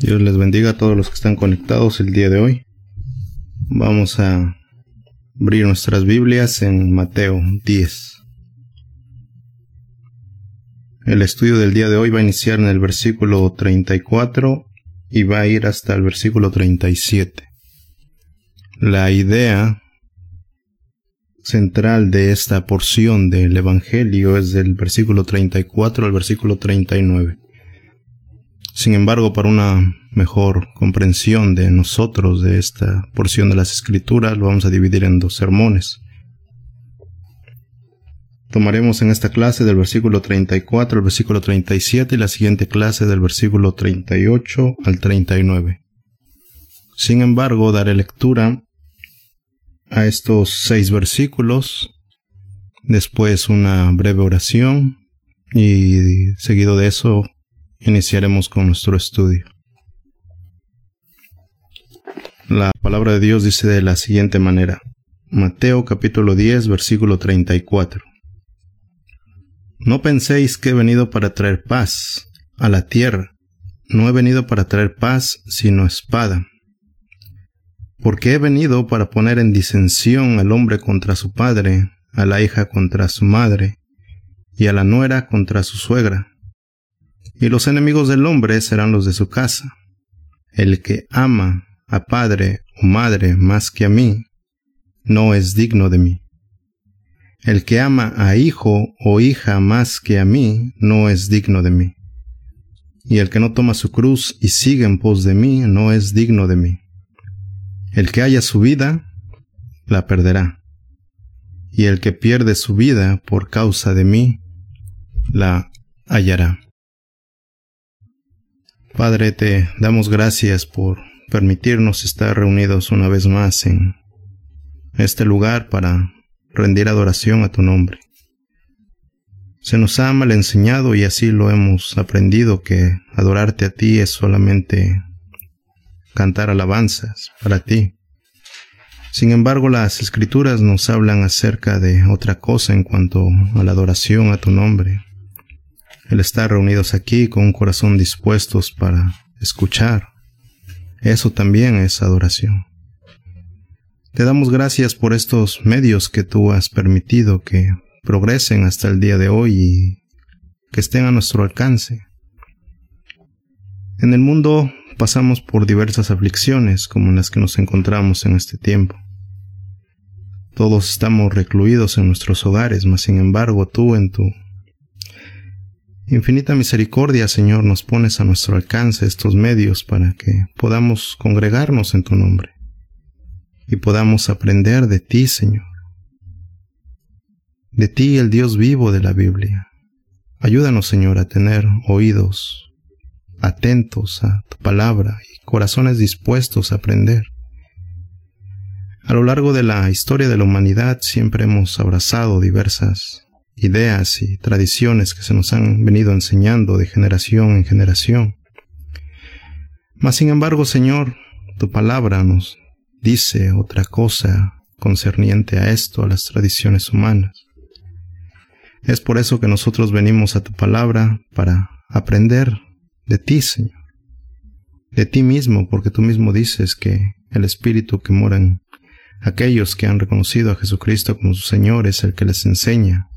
Dios les bendiga a todos los que están conectados el día de hoy. Vamos a abrir nuestras Biblias en Mateo 10. El estudio del día de hoy va a iniciar en el versículo 34 y va a ir hasta el versículo 37. La idea central de esta porción del Evangelio es del versículo 34 al versículo 39. Sin embargo, para una mejor comprensión de nosotros de esta porción de las Escrituras, lo vamos a dividir en dos sermones. Tomaremos en esta clase del versículo 34 al versículo 37 y la siguiente clase del versículo 38 al 39. Sin embargo, daré lectura a estos seis versículos, después una breve oración y seguido de eso iniciaremos con nuestro estudio. La palabra de Dios dice de la siguiente manera. Mateo capítulo 10 versículo 34. No penséis que he venido para traer paz a la tierra. No he venido para traer paz, sino espada porque he venido para poner en disensión al hombre contra su padre, a la hija contra su madre, y a la nuera contra su suegra. Y los enemigos del hombre serán los de su casa. El que ama a padre o madre más que a mí, no es digno de mí. El que ama a hijo o hija más que a mí, no es digno de mí. Y el que no toma su cruz y sigue en pos de mí, no es digno de mí. El que haya su vida, la perderá. Y el que pierde su vida por causa de mí, la hallará. Padre, te damos gracias por permitirnos estar reunidos una vez más en este lugar para rendir adoración a tu nombre. Se nos ha mal enseñado y así lo hemos aprendido que adorarte a ti es solamente cantar alabanzas para ti. Sin embargo, las escrituras nos hablan acerca de otra cosa en cuanto a la adoración a tu nombre. El estar reunidos aquí con un corazón dispuestos para escuchar. Eso también es adoración. Te damos gracias por estos medios que tú has permitido que progresen hasta el día de hoy y que estén a nuestro alcance. En el mundo pasamos por diversas aflicciones como las que nos encontramos en este tiempo. Todos estamos recluidos en nuestros hogares, mas sin embargo tú en tu infinita misericordia, Señor, nos pones a nuestro alcance estos medios para que podamos congregarnos en tu nombre y podamos aprender de ti, Señor. De ti, el Dios vivo de la Biblia. Ayúdanos, Señor, a tener oídos atentos a tu palabra y corazones dispuestos a aprender. A lo largo de la historia de la humanidad siempre hemos abrazado diversas ideas y tradiciones que se nos han venido enseñando de generación en generación. Mas sin embargo, Señor, tu palabra nos dice otra cosa concerniente a esto, a las tradiciones humanas. Es por eso que nosotros venimos a tu palabra para aprender de ti, Señor, de ti mismo, porque tú mismo dices que el Espíritu que mora en aquellos que han reconocido a Jesucristo como su Señor es el que les enseña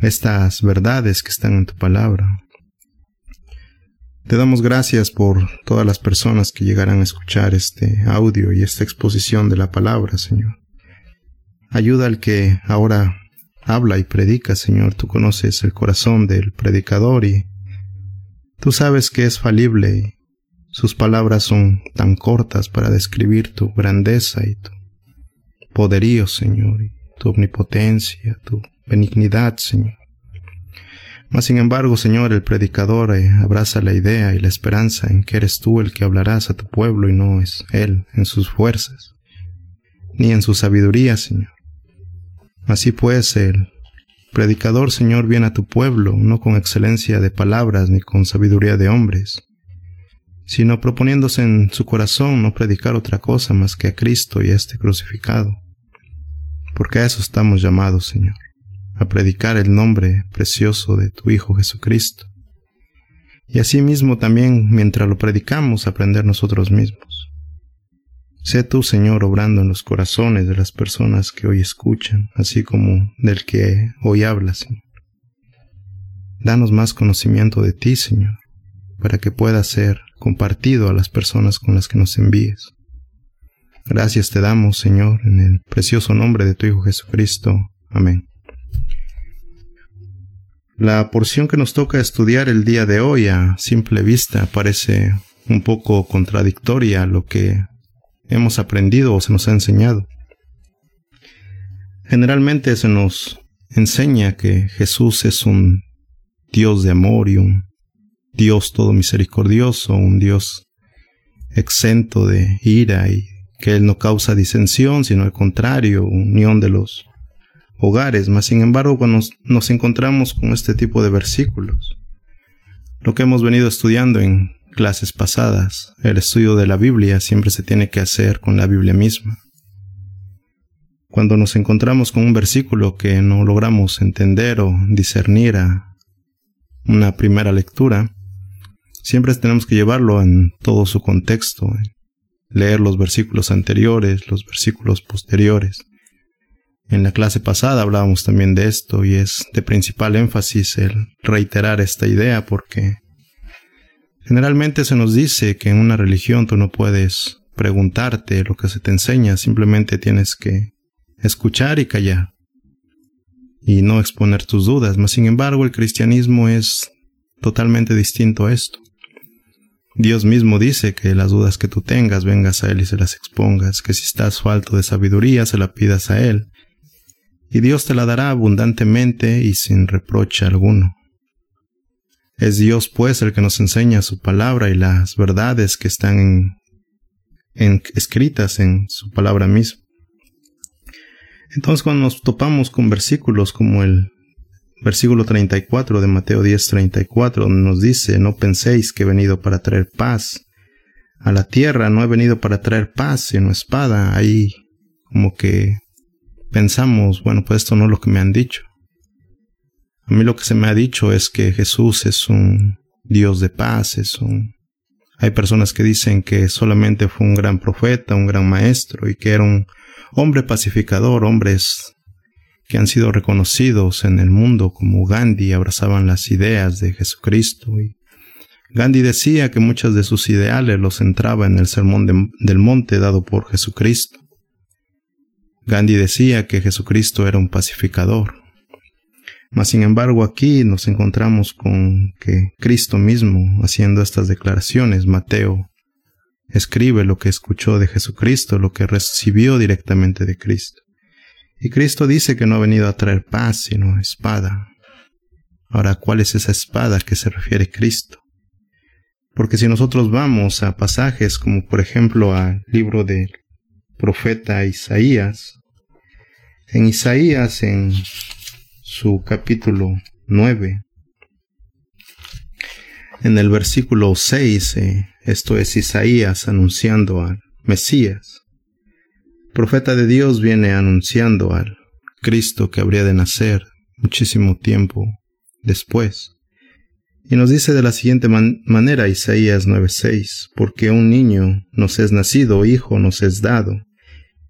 estas verdades que están en tu palabra. Te damos gracias por todas las personas que llegarán a escuchar este audio y esta exposición de la palabra, Señor. Ayuda al que ahora habla y predica, Señor. Tú conoces el corazón del predicador y Tú sabes que es falible y sus palabras son tan cortas para describir tu grandeza y tu poderío, Señor, y tu omnipotencia, tu benignidad, Señor. Mas sin embargo, Señor, el predicador eh, abraza la idea y la esperanza en que eres tú el que hablarás a tu pueblo y no es él en sus fuerzas, ni en su sabiduría, Señor. Así pues, el predicador, Señor, viene a tu pueblo, no con excelencia de palabras ni con sabiduría de hombres, sino proponiéndose en su corazón no predicar otra cosa más que a Cristo y a este crucificado. Porque a eso estamos llamados, Señor, a predicar el nombre precioso de tu Hijo Jesucristo. Y asimismo también, mientras lo predicamos, aprender nosotros mismos. Sé tú, Señor, obrando en los corazones de las personas que hoy escuchan, así como del que hoy habla, Señor. Danos más conocimiento de ti, Señor, para que pueda ser compartido a las personas con las que nos envíes. Gracias te damos, Señor, en el precioso nombre de tu Hijo Jesucristo. Amén. La porción que nos toca estudiar el día de hoy a simple vista parece un poco contradictoria a lo que hemos aprendido o se nos ha enseñado. Generalmente se nos enseña que Jesús es un Dios de amor y un Dios todo misericordioso, un Dios exento de ira y que Él no causa disensión, sino al contrario, unión de los hogares. Mas, sin embargo, cuando nos, nos encontramos con este tipo de versículos, lo que hemos venido estudiando en clases pasadas, el estudio de la Biblia siempre se tiene que hacer con la Biblia misma. Cuando nos encontramos con un versículo que no logramos entender o discernir a una primera lectura, siempre tenemos que llevarlo en todo su contexto, leer los versículos anteriores, los versículos posteriores. En la clase pasada hablábamos también de esto y es de principal énfasis el reiterar esta idea porque Generalmente se nos dice que en una religión tú no puedes preguntarte lo que se te enseña, simplemente tienes que escuchar y callar y no exponer tus dudas. Mas sin embargo, el cristianismo es totalmente distinto a esto. Dios mismo dice que las dudas que tú tengas vengas a Él y se las expongas, que si estás falto de sabiduría se la pidas a Él, y Dios te la dará abundantemente y sin reproche alguno. Es Dios, pues, el que nos enseña su palabra y las verdades que están en, escritas en su palabra misma. Entonces, cuando nos topamos con versículos como el versículo 34 de Mateo 10, 34, donde nos dice, no penséis que he venido para traer paz a la tierra, no he venido para traer paz, sino espada, ahí como que pensamos, bueno, pues esto no es lo que me han dicho. A mí lo que se me ha dicho es que Jesús es un Dios de paz, es un... Hay personas que dicen que solamente fue un gran profeta, un gran maestro y que era un hombre pacificador, hombres que han sido reconocidos en el mundo como Gandhi, abrazaban las ideas de Jesucristo. Y Gandhi decía que muchas de sus ideales los centraba en el sermón del monte dado por Jesucristo. Gandhi decía que Jesucristo era un pacificador, mas sin embargo aquí nos encontramos con que Cristo mismo haciendo estas declaraciones, Mateo escribe lo que escuchó de Jesucristo, lo que recibió directamente de Cristo. Y Cristo dice que no ha venido a traer paz, sino espada. Ahora, ¿cuál es esa espada que se refiere Cristo? Porque si nosotros vamos a pasajes como por ejemplo al libro del profeta Isaías, en Isaías en su capítulo 9. En el versículo 6, eh, esto es Isaías anunciando al Mesías. profeta de Dios viene anunciando al Cristo que habría de nacer muchísimo tiempo después. Y nos dice de la siguiente manera Isaías 9:6, porque un niño nos es nacido, hijo nos es dado,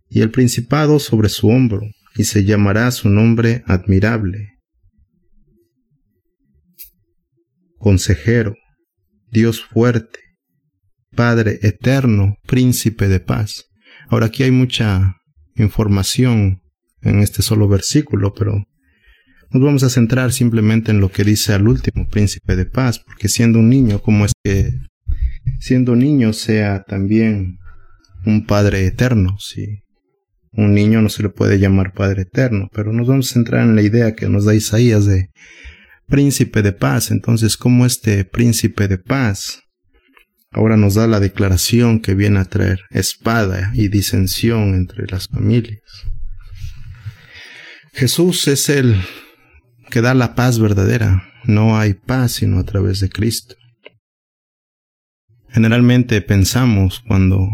y el principado sobre su hombro, y se llamará su nombre admirable. Consejero, Dios fuerte, Padre eterno, príncipe de paz. Ahora aquí hay mucha información en este solo versículo, pero nos vamos a centrar simplemente en lo que dice al último, príncipe de paz, porque siendo un niño, como es que siendo niño sea también un Padre eterno? Si un niño no se le puede llamar Padre Eterno, pero nos vamos a centrar en la idea que nos da Isaías de príncipe de paz. Entonces, ¿cómo este príncipe de paz ahora nos da la declaración que viene a traer espada y disensión entre las familias? Jesús es el que da la paz verdadera. No hay paz sino a través de Cristo. Generalmente pensamos cuando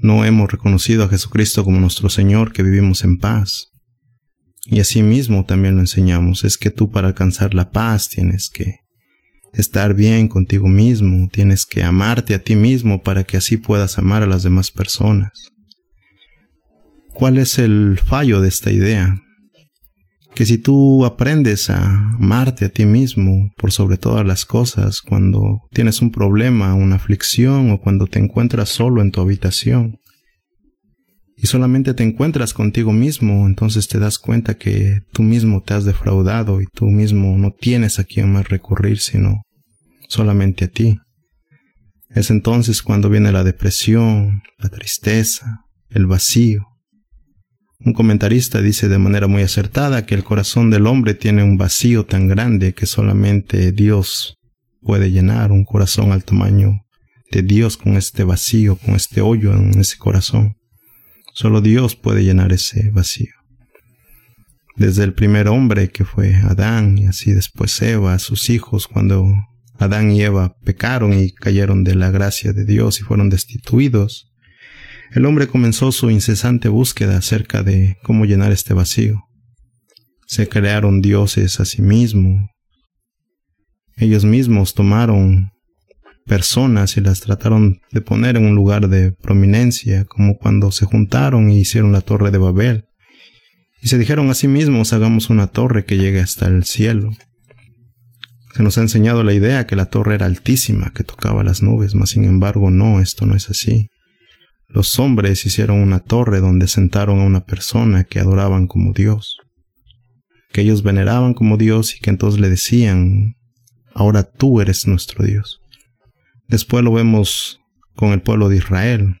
no hemos reconocido a Jesucristo como nuestro Señor, que vivimos en paz. Y asimismo también lo enseñamos, es que tú para alcanzar la paz tienes que estar bien contigo mismo, tienes que amarte a ti mismo para que así puedas amar a las demás personas. ¿Cuál es el fallo de esta idea? Que si tú aprendes a amarte a ti mismo por sobre todas las cosas, cuando tienes un problema, una aflicción o cuando te encuentras solo en tu habitación, y solamente te encuentras contigo mismo, entonces te das cuenta que tú mismo te has defraudado y tú mismo no tienes a quien más recurrir sino solamente a ti. Es entonces cuando viene la depresión, la tristeza, el vacío. Un comentarista dice de manera muy acertada que el corazón del hombre tiene un vacío tan grande que solamente Dios puede llenar un corazón al tamaño de Dios con este vacío, con este hoyo en ese corazón. Solo Dios puede llenar ese vacío. Desde el primer hombre que fue Adán y así después Eva, sus hijos, cuando Adán y Eva pecaron y cayeron de la gracia de Dios y fueron destituidos, el hombre comenzó su incesante búsqueda acerca de cómo llenar este vacío. Se crearon dioses a sí mismos. Ellos mismos tomaron personas y las trataron de poner en un lugar de prominencia, como cuando se juntaron y hicieron la torre de Babel. Y se dijeron a sí mismos, hagamos una torre que llegue hasta el cielo. Se nos ha enseñado la idea que la torre era altísima, que tocaba las nubes, mas sin embargo no, esto no es así. Los hombres hicieron una torre donde sentaron a una persona que adoraban como Dios, que ellos veneraban como Dios y que entonces le decían, ahora tú eres nuestro Dios. Después lo vemos con el pueblo de Israel.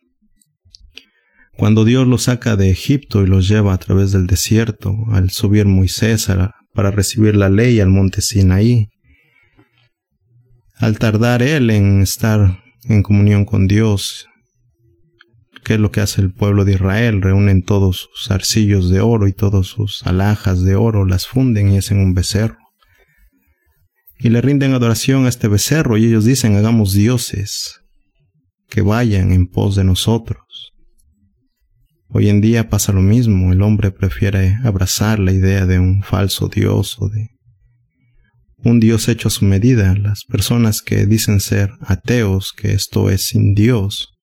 Cuando Dios los saca de Egipto y los lleva a través del desierto, al subir Moisés para recibir la ley al monte Sinaí, al tardar él en estar en comunión con Dios, ¿qué es lo que hace el pueblo de Israel? Reúnen todos sus arcillos de oro y todas sus alhajas de oro, las funden y hacen un becerro y le rinden adoración a este becerro y ellos dicen hagamos dioses que vayan en pos de nosotros. Hoy en día pasa lo mismo, el hombre prefiere abrazar la idea de un falso dios o de un dios hecho a su medida. Las personas que dicen ser ateos, que esto es sin Dios,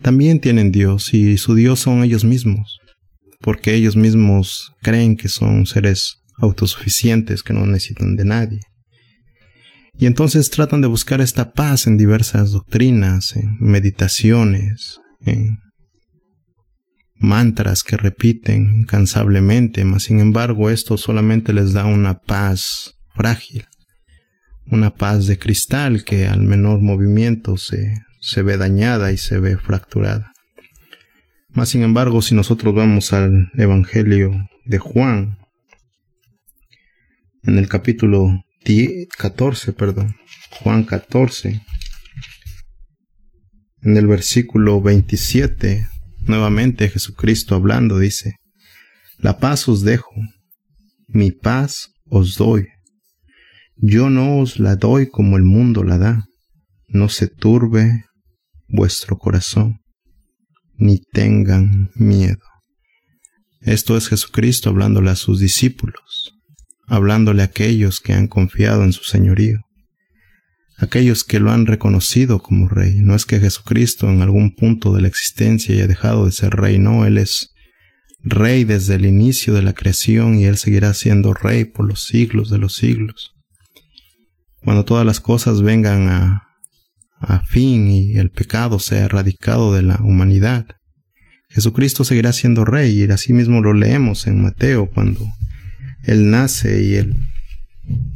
también tienen Dios y su Dios son ellos mismos, porque ellos mismos creen que son seres autosuficientes que no necesitan de nadie. Y entonces tratan de buscar esta paz en diversas doctrinas, en meditaciones, en mantras que repiten incansablemente, mas sin embargo esto solamente les da una paz frágil, una paz de cristal que al menor movimiento se, se ve dañada y se ve fracturada. Mas sin embargo, si nosotros vamos al Evangelio de Juan, en el capítulo 14, perdón, Juan 14, en el versículo 27, nuevamente Jesucristo hablando dice, La paz os dejo, mi paz os doy. Yo no os la doy como el mundo la da. No se turbe vuestro corazón, ni tengan miedo. Esto es Jesucristo hablándole a sus discípulos hablándole a aquellos que han confiado en su señorío, aquellos que lo han reconocido como rey. No es que Jesucristo en algún punto de la existencia haya dejado de ser rey, no, Él es rey desde el inicio de la creación y Él seguirá siendo rey por los siglos de los siglos. Cuando todas las cosas vengan a, a fin y el pecado sea erradicado de la humanidad, Jesucristo seguirá siendo rey y así mismo lo leemos en Mateo cuando él nace y el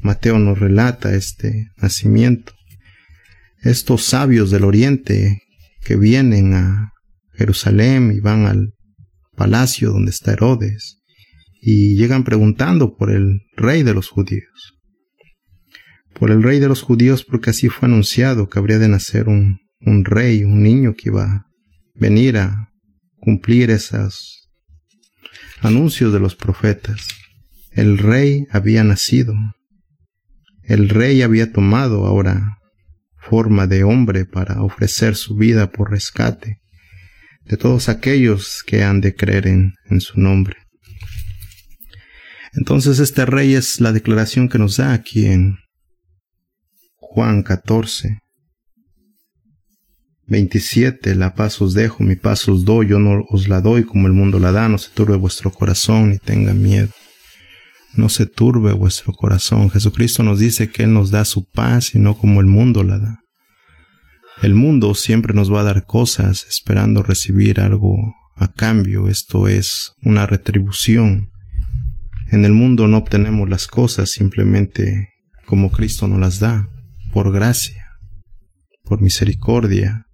Mateo nos relata este nacimiento. Estos sabios del oriente que vienen a Jerusalén y van al palacio donde está Herodes y llegan preguntando por el rey de los judíos. Por el rey de los judíos porque así fue anunciado que habría de nacer un, un rey, un niño que iba a venir a cumplir esos anuncios de los profetas. El rey había nacido. El rey había tomado ahora forma de hombre para ofrecer su vida por rescate de todos aquellos que han de creer en, en su nombre. Entonces este rey es la declaración que nos da aquí en Juan 14, 27, la paz os dejo, mi paz os doy, yo no os la doy como el mundo la da, no se turbe vuestro corazón ni tenga miedo. No se turbe vuestro corazón. Jesucristo nos dice que Él nos da su paz y no como el mundo la da. El mundo siempre nos va a dar cosas esperando recibir algo a cambio, esto es una retribución. En el mundo no obtenemos las cosas simplemente como Cristo nos las da, por gracia, por misericordia,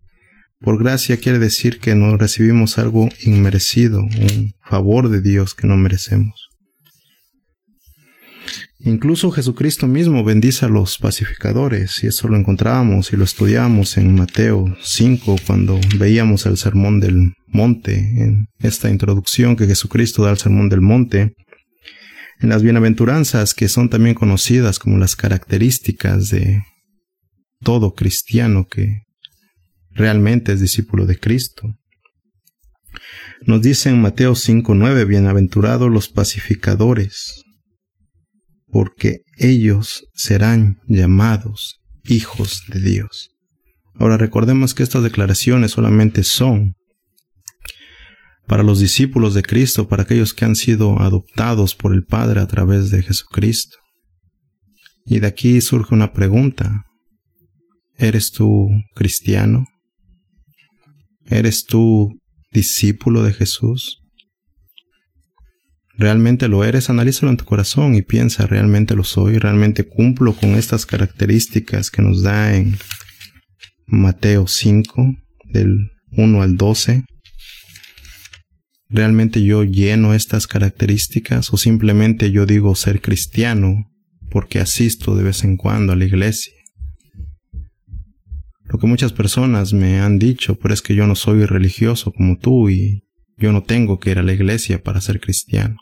por gracia quiere decir que no recibimos algo inmerecido, un favor de Dios que no merecemos. Incluso Jesucristo mismo bendice a los pacificadores, y eso lo encontrábamos y lo estudiamos en Mateo 5 cuando veíamos el sermón del monte, en esta introducción que Jesucristo da al sermón del monte, en las bienaventuranzas que son también conocidas como las características de todo cristiano que realmente es discípulo de Cristo. Nos dice en Mateo 5:9, bienaventurados los pacificadores, porque ellos serán llamados hijos de Dios. Ahora recordemos que estas declaraciones solamente son para los discípulos de Cristo, para aquellos que han sido adoptados por el Padre a través de Jesucristo. Y de aquí surge una pregunta. ¿Eres tú cristiano? ¿Eres tú discípulo de Jesús? ¿Realmente lo eres? Analízalo en tu corazón y piensa, ¿realmente lo soy? ¿Realmente cumplo con estas características que nos da en Mateo 5, del 1 al 12? ¿Realmente yo lleno estas características o simplemente yo digo ser cristiano porque asisto de vez en cuando a la iglesia? Lo que muchas personas me han dicho, pero es que yo no soy religioso como tú y yo no tengo que ir a la iglesia para ser cristiano.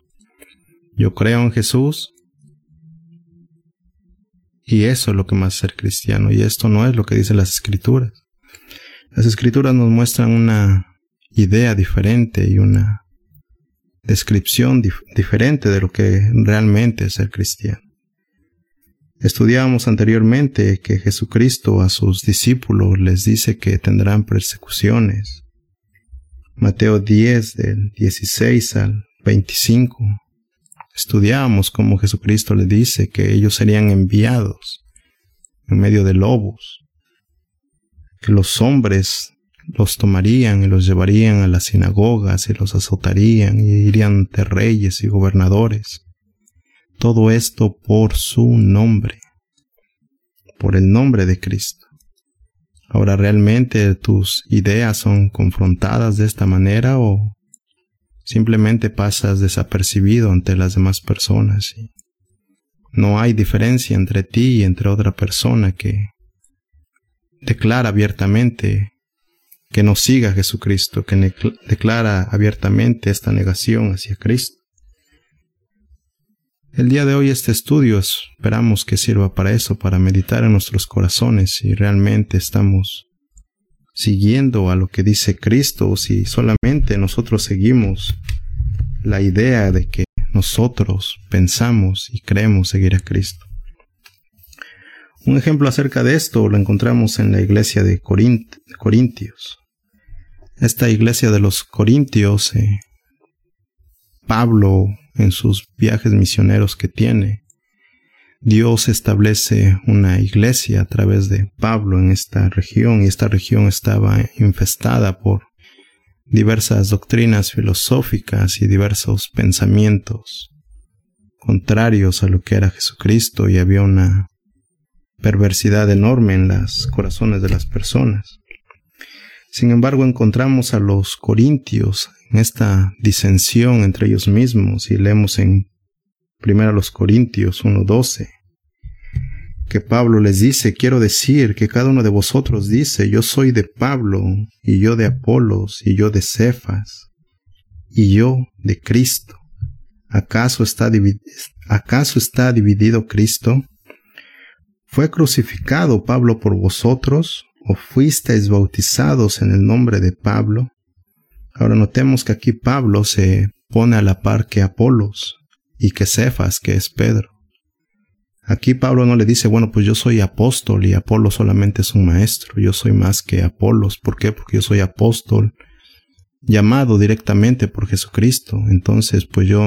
Yo creo en Jesús y eso es lo que más ser cristiano y esto no es lo que dicen las escrituras. Las escrituras nos muestran una idea diferente y una descripción diferente de lo que realmente es ser cristiano. Estudiábamos anteriormente que Jesucristo a sus discípulos les dice que tendrán persecuciones. Mateo 10 del 16 al 25. Estudiábamos cómo Jesucristo les dice que ellos serían enviados en medio de lobos, que los hombres los tomarían y los llevarían a las sinagogas y los azotarían y irían de reyes y gobernadores todo esto por su nombre, por el nombre de Cristo. Ahora, ¿realmente tus ideas son confrontadas de esta manera o simplemente pasas desapercibido ante las demás personas? no hay diferencia entre ti y entre otra persona que declara abiertamente que no siga a Jesucristo, que declara abiertamente esta negación hacia Cristo. El día de hoy este estudio esperamos que sirva para eso, para meditar en nuestros corazones si realmente estamos siguiendo a lo que dice Cristo o si solamente nosotros seguimos la idea de que nosotros pensamos y creemos seguir a Cristo. Un ejemplo acerca de esto lo encontramos en la iglesia de Corintios. Esta iglesia de los Corintios, eh, Pablo en sus viajes misioneros que tiene. Dios establece una iglesia a través de Pablo en esta región y esta región estaba infestada por diversas doctrinas filosóficas y diversos pensamientos contrarios a lo que era Jesucristo y había una perversidad enorme en los corazones de las personas. Sin embargo, encontramos a los corintios esta disensión entre ellos mismos y leemos en 1 los Corintios 1.12 que Pablo les dice, quiero decir que cada uno de vosotros dice, yo soy de Pablo, y yo de Apolos, y yo de Cefas, y yo de Cristo. ¿Acaso está, ¿Acaso está dividido Cristo? ¿Fue crucificado Pablo por vosotros? ¿O fuisteis bautizados en el nombre de Pablo? Ahora notemos que aquí Pablo se pone a la par que Apolos y que Cefas, que es Pedro. Aquí Pablo no le dice, bueno, pues yo soy apóstol y Apolo solamente es un maestro, yo soy más que Apolos. ¿Por qué? Porque yo soy apóstol llamado directamente por Jesucristo. Entonces, pues yo,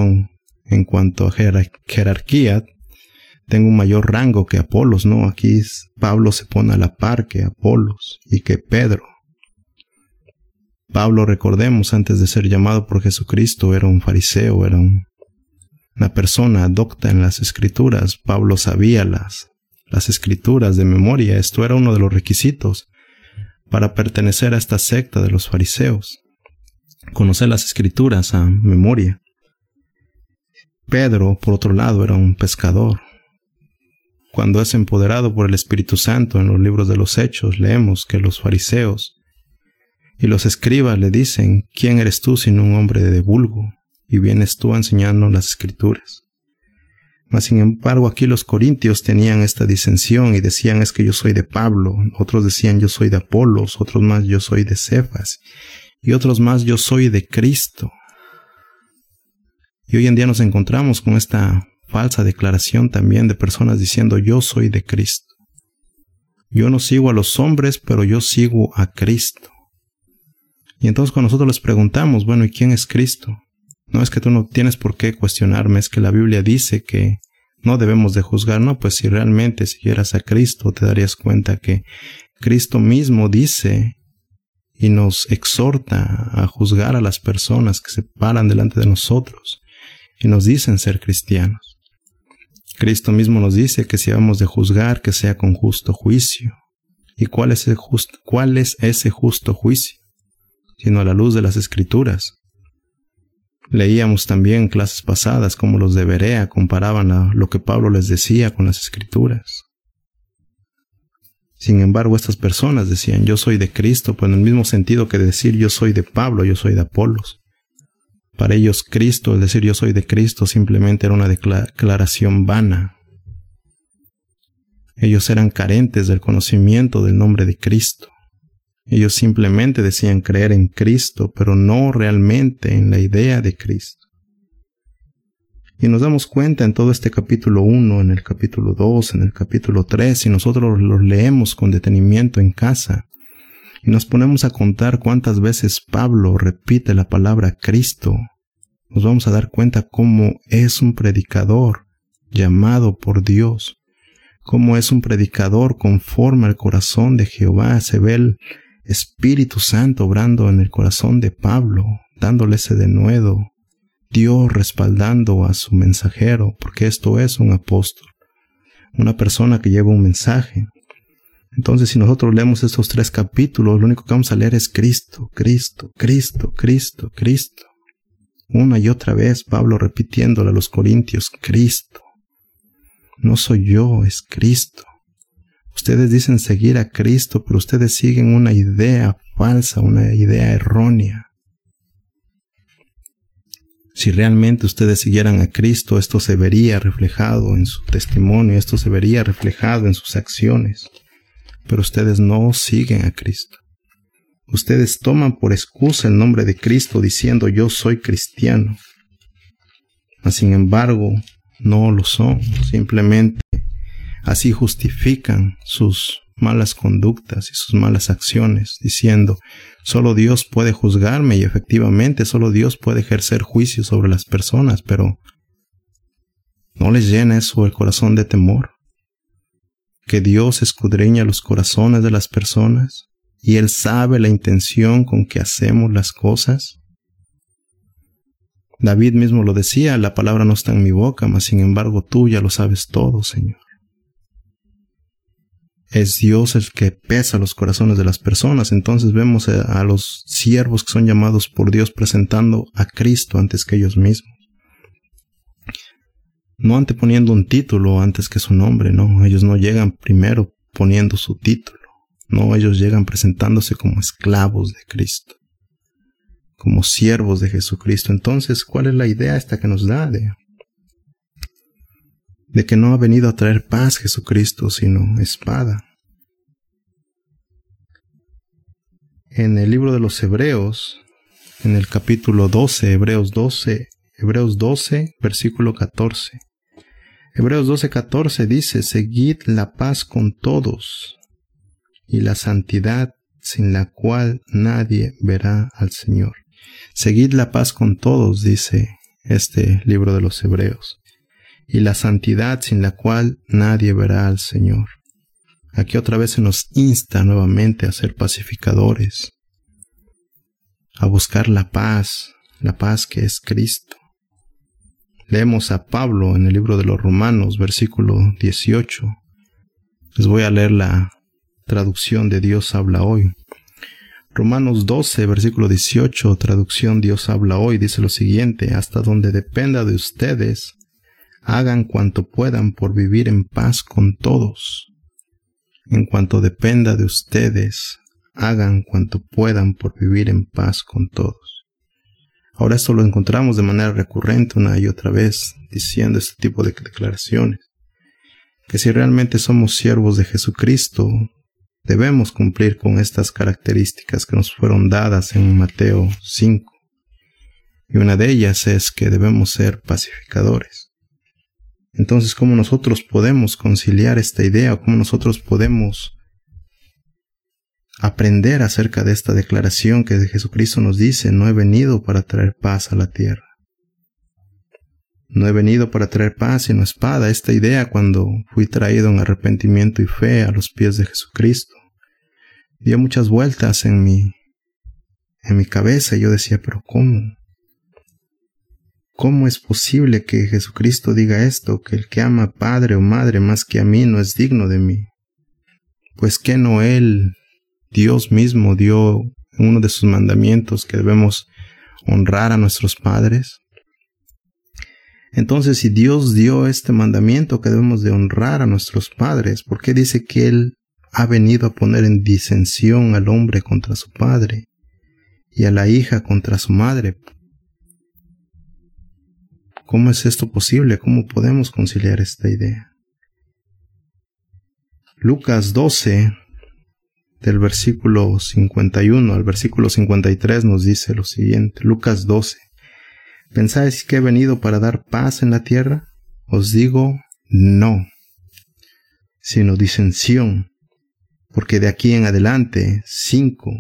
en cuanto a jerarquía, tengo un mayor rango que Apolos, ¿no? Aquí Pablo se pone a la par que Apolos y que Pedro. Pablo, recordemos, antes de ser llamado por Jesucristo, era un fariseo, era una persona docta en las escrituras. Pablo sabía las, las escrituras de memoria. Esto era uno de los requisitos para pertenecer a esta secta de los fariseos. Conocer las escrituras a memoria. Pedro, por otro lado, era un pescador, cuando es empoderado por el Espíritu Santo en los libros de los Hechos, leemos que los fariseos y los escribas le dicen, ¿quién eres tú sino un hombre de vulgo? Y vienes tú a enseñarnos las escrituras. Mas sin embargo aquí los corintios tenían esta disensión y decían es que yo soy de Pablo, otros decían yo soy de Apolos, otros más yo soy de Cefas, y otros más yo soy de Cristo. Y hoy en día nos encontramos con esta falsa declaración también de personas diciendo yo soy de Cristo. Yo no sigo a los hombres, pero yo sigo a Cristo. Y entonces cuando nosotros les preguntamos, bueno, ¿y quién es Cristo? No es que tú no tienes por qué cuestionarme, es que la Biblia dice que no debemos de juzgar, no, pues si realmente siguieras a Cristo te darías cuenta que Cristo mismo dice y nos exhorta a juzgar a las personas que se paran delante de nosotros y nos dicen ser cristianos. Cristo mismo nos dice que si vamos de juzgar, que sea con justo juicio. ¿Y cuál es, cuál es ese justo juicio? Sino a la luz de las escrituras. Leíamos también clases pasadas cómo los de Berea comparaban lo que Pablo les decía con las escrituras. Sin embargo, estas personas decían, yo soy de Cristo, pues en el mismo sentido que decir yo soy de Pablo, yo soy de Apolos. Para ellos Cristo, es decir, yo soy de Cristo, simplemente era una declaración vana. Ellos eran carentes del conocimiento del nombre de Cristo. Ellos simplemente decían creer en Cristo, pero no realmente en la idea de Cristo. Y nos damos cuenta en todo este capítulo 1, en el capítulo 2, en el capítulo 3, y nosotros los leemos con detenimiento en casa, y nos ponemos a contar cuántas veces Pablo repite la palabra Cristo, nos vamos a dar cuenta cómo es un predicador llamado por Dios, cómo es un predicador conforme al corazón de Jehová. Se ve el Espíritu Santo obrando en el corazón de Pablo, dándole ese denuedo, Dios respaldando a su mensajero, porque esto es un apóstol, una persona que lleva un mensaje, entonces, si nosotros leemos estos tres capítulos, lo único que vamos a leer es Cristo, Cristo, Cristo, Cristo, Cristo. Una y otra vez Pablo repitiéndole a los corintios, Cristo. No soy yo, es Cristo. Ustedes dicen seguir a Cristo, pero ustedes siguen una idea falsa, una idea errónea. Si realmente ustedes siguieran a Cristo, esto se vería reflejado en su testimonio, esto se vería reflejado en sus acciones pero ustedes no siguen a Cristo. Ustedes toman por excusa el nombre de Cristo diciendo yo soy cristiano. Sin embargo, no lo son. Simplemente así justifican sus malas conductas y sus malas acciones, diciendo, solo Dios puede juzgarme y efectivamente solo Dios puede ejercer juicio sobre las personas, pero ¿no les llena eso el corazón de temor? que Dios escudriña los corazones de las personas y Él sabe la intención con que hacemos las cosas? David mismo lo decía, la palabra no está en mi boca, mas sin embargo tú ya lo sabes todo, Señor. Es Dios el que pesa los corazones de las personas. Entonces vemos a los siervos que son llamados por Dios presentando a Cristo antes que ellos mismos no anteponiendo un título antes que su nombre, no, ellos no llegan primero poniendo su título, no, ellos llegan presentándose como esclavos de Cristo, como siervos de Jesucristo. Entonces, ¿cuál es la idea esta que nos da de, de que no ha venido a traer paz Jesucristo, sino espada? En el libro de los Hebreos, en el capítulo 12, Hebreos 12, Hebreos 12, versículo 14. Hebreos 12:14 dice, seguid la paz con todos y la santidad sin la cual nadie verá al Señor. Seguid la paz con todos, dice este libro de los Hebreos, y la santidad sin la cual nadie verá al Señor. Aquí otra vez se nos insta nuevamente a ser pacificadores, a buscar la paz, la paz que es Cristo. Leemos a Pablo en el libro de los Romanos, versículo 18. Les voy a leer la traducción de Dios habla hoy. Romanos 12, versículo 18, traducción Dios habla hoy, dice lo siguiente, hasta donde dependa de ustedes, hagan cuanto puedan por vivir en paz con todos. En cuanto dependa de ustedes, hagan cuanto puedan por vivir en paz con todos. Ahora esto lo encontramos de manera recurrente una y otra vez, diciendo este tipo de declaraciones. Que si realmente somos siervos de Jesucristo, debemos cumplir con estas características que nos fueron dadas en Mateo 5. Y una de ellas es que debemos ser pacificadores. Entonces, ¿cómo nosotros podemos conciliar esta idea? ¿Cómo nosotros podemos aprender acerca de esta declaración que Jesucristo nos dice, no he venido para traer paz a la tierra. No he venido para traer paz sino espada. Esta idea cuando fui traído en arrepentimiento y fe a los pies de Jesucristo dio muchas vueltas en mi en mi cabeza yo decía, pero ¿cómo? ¿Cómo es posible que Jesucristo diga esto, que el que ama padre o madre más que a mí no es digno de mí? Pues que no él Dios mismo dio uno de sus mandamientos que debemos honrar a nuestros padres. Entonces, si Dios dio este mandamiento que debemos de honrar a nuestros padres, ¿por qué dice que Él ha venido a poner en disensión al hombre contra su padre y a la hija contra su madre? ¿Cómo es esto posible? ¿Cómo podemos conciliar esta idea? Lucas 12, del versículo 51 al versículo 53 nos dice lo siguiente, Lucas 12. ¿Pensáis que he venido para dar paz en la tierra? Os digo, no, sino disensión, porque de aquí en adelante cinco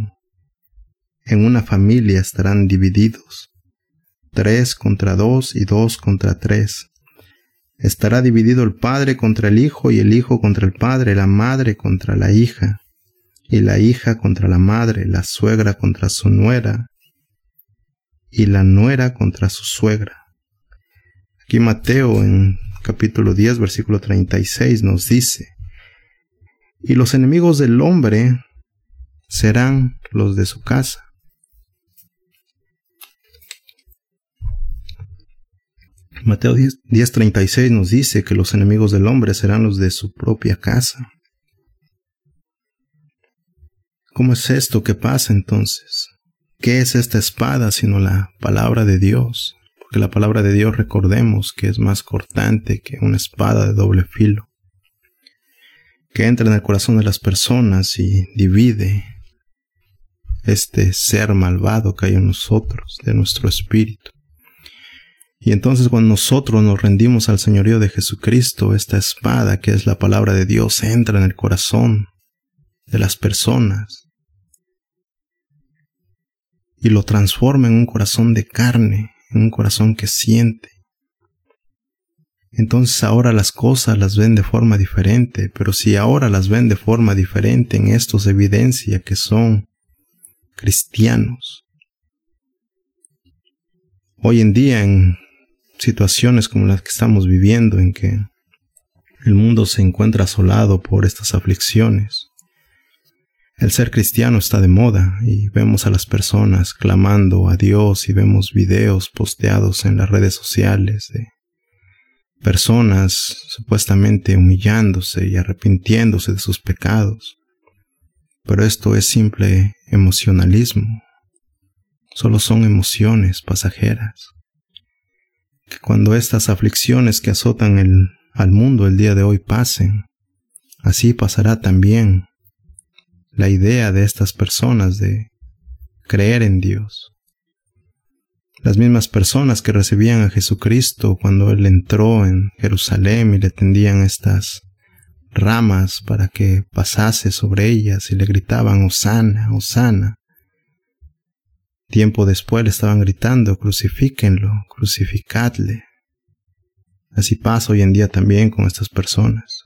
en una familia estarán divididos, tres contra dos y dos contra tres. Estará dividido el padre contra el hijo y el hijo contra el padre, la madre contra la hija y la hija contra la madre, la suegra contra su nuera, y la nuera contra su suegra. Aquí Mateo en capítulo 10, versículo 36 nos dice, y los enemigos del hombre serán los de su casa. Mateo 10, 10:36 nos dice que los enemigos del hombre serán los de su propia casa. ¿Cómo es esto que pasa entonces? ¿Qué es esta espada sino la palabra de Dios? Porque la palabra de Dios recordemos que es más cortante que una espada de doble filo, que entra en el corazón de las personas y divide este ser malvado que hay en nosotros, de nuestro espíritu. Y entonces cuando nosotros nos rendimos al señorío de Jesucristo, esta espada que es la palabra de Dios entra en el corazón de las personas y lo transforma en un corazón de carne, en un corazón que siente. Entonces ahora las cosas las ven de forma diferente, pero si ahora las ven de forma diferente, en esto se evidencia que son cristianos. Hoy en día, en situaciones como las que estamos viviendo, en que el mundo se encuentra asolado por estas aflicciones, el ser cristiano está de moda y vemos a las personas clamando a Dios y vemos videos posteados en las redes sociales de personas supuestamente humillándose y arrepintiéndose de sus pecados. Pero esto es simple emocionalismo. Solo son emociones pasajeras. Que cuando estas aflicciones que azotan al mundo el día de hoy pasen, así pasará también la idea de estas personas de creer en Dios. Las mismas personas que recibían a Jesucristo cuando Él entró en Jerusalén y le tendían estas ramas para que pasase sobre ellas y le gritaban, Osana, Osana. Tiempo después le estaban gritando, crucifíquenlo, crucificadle. Así pasa hoy en día también con estas personas.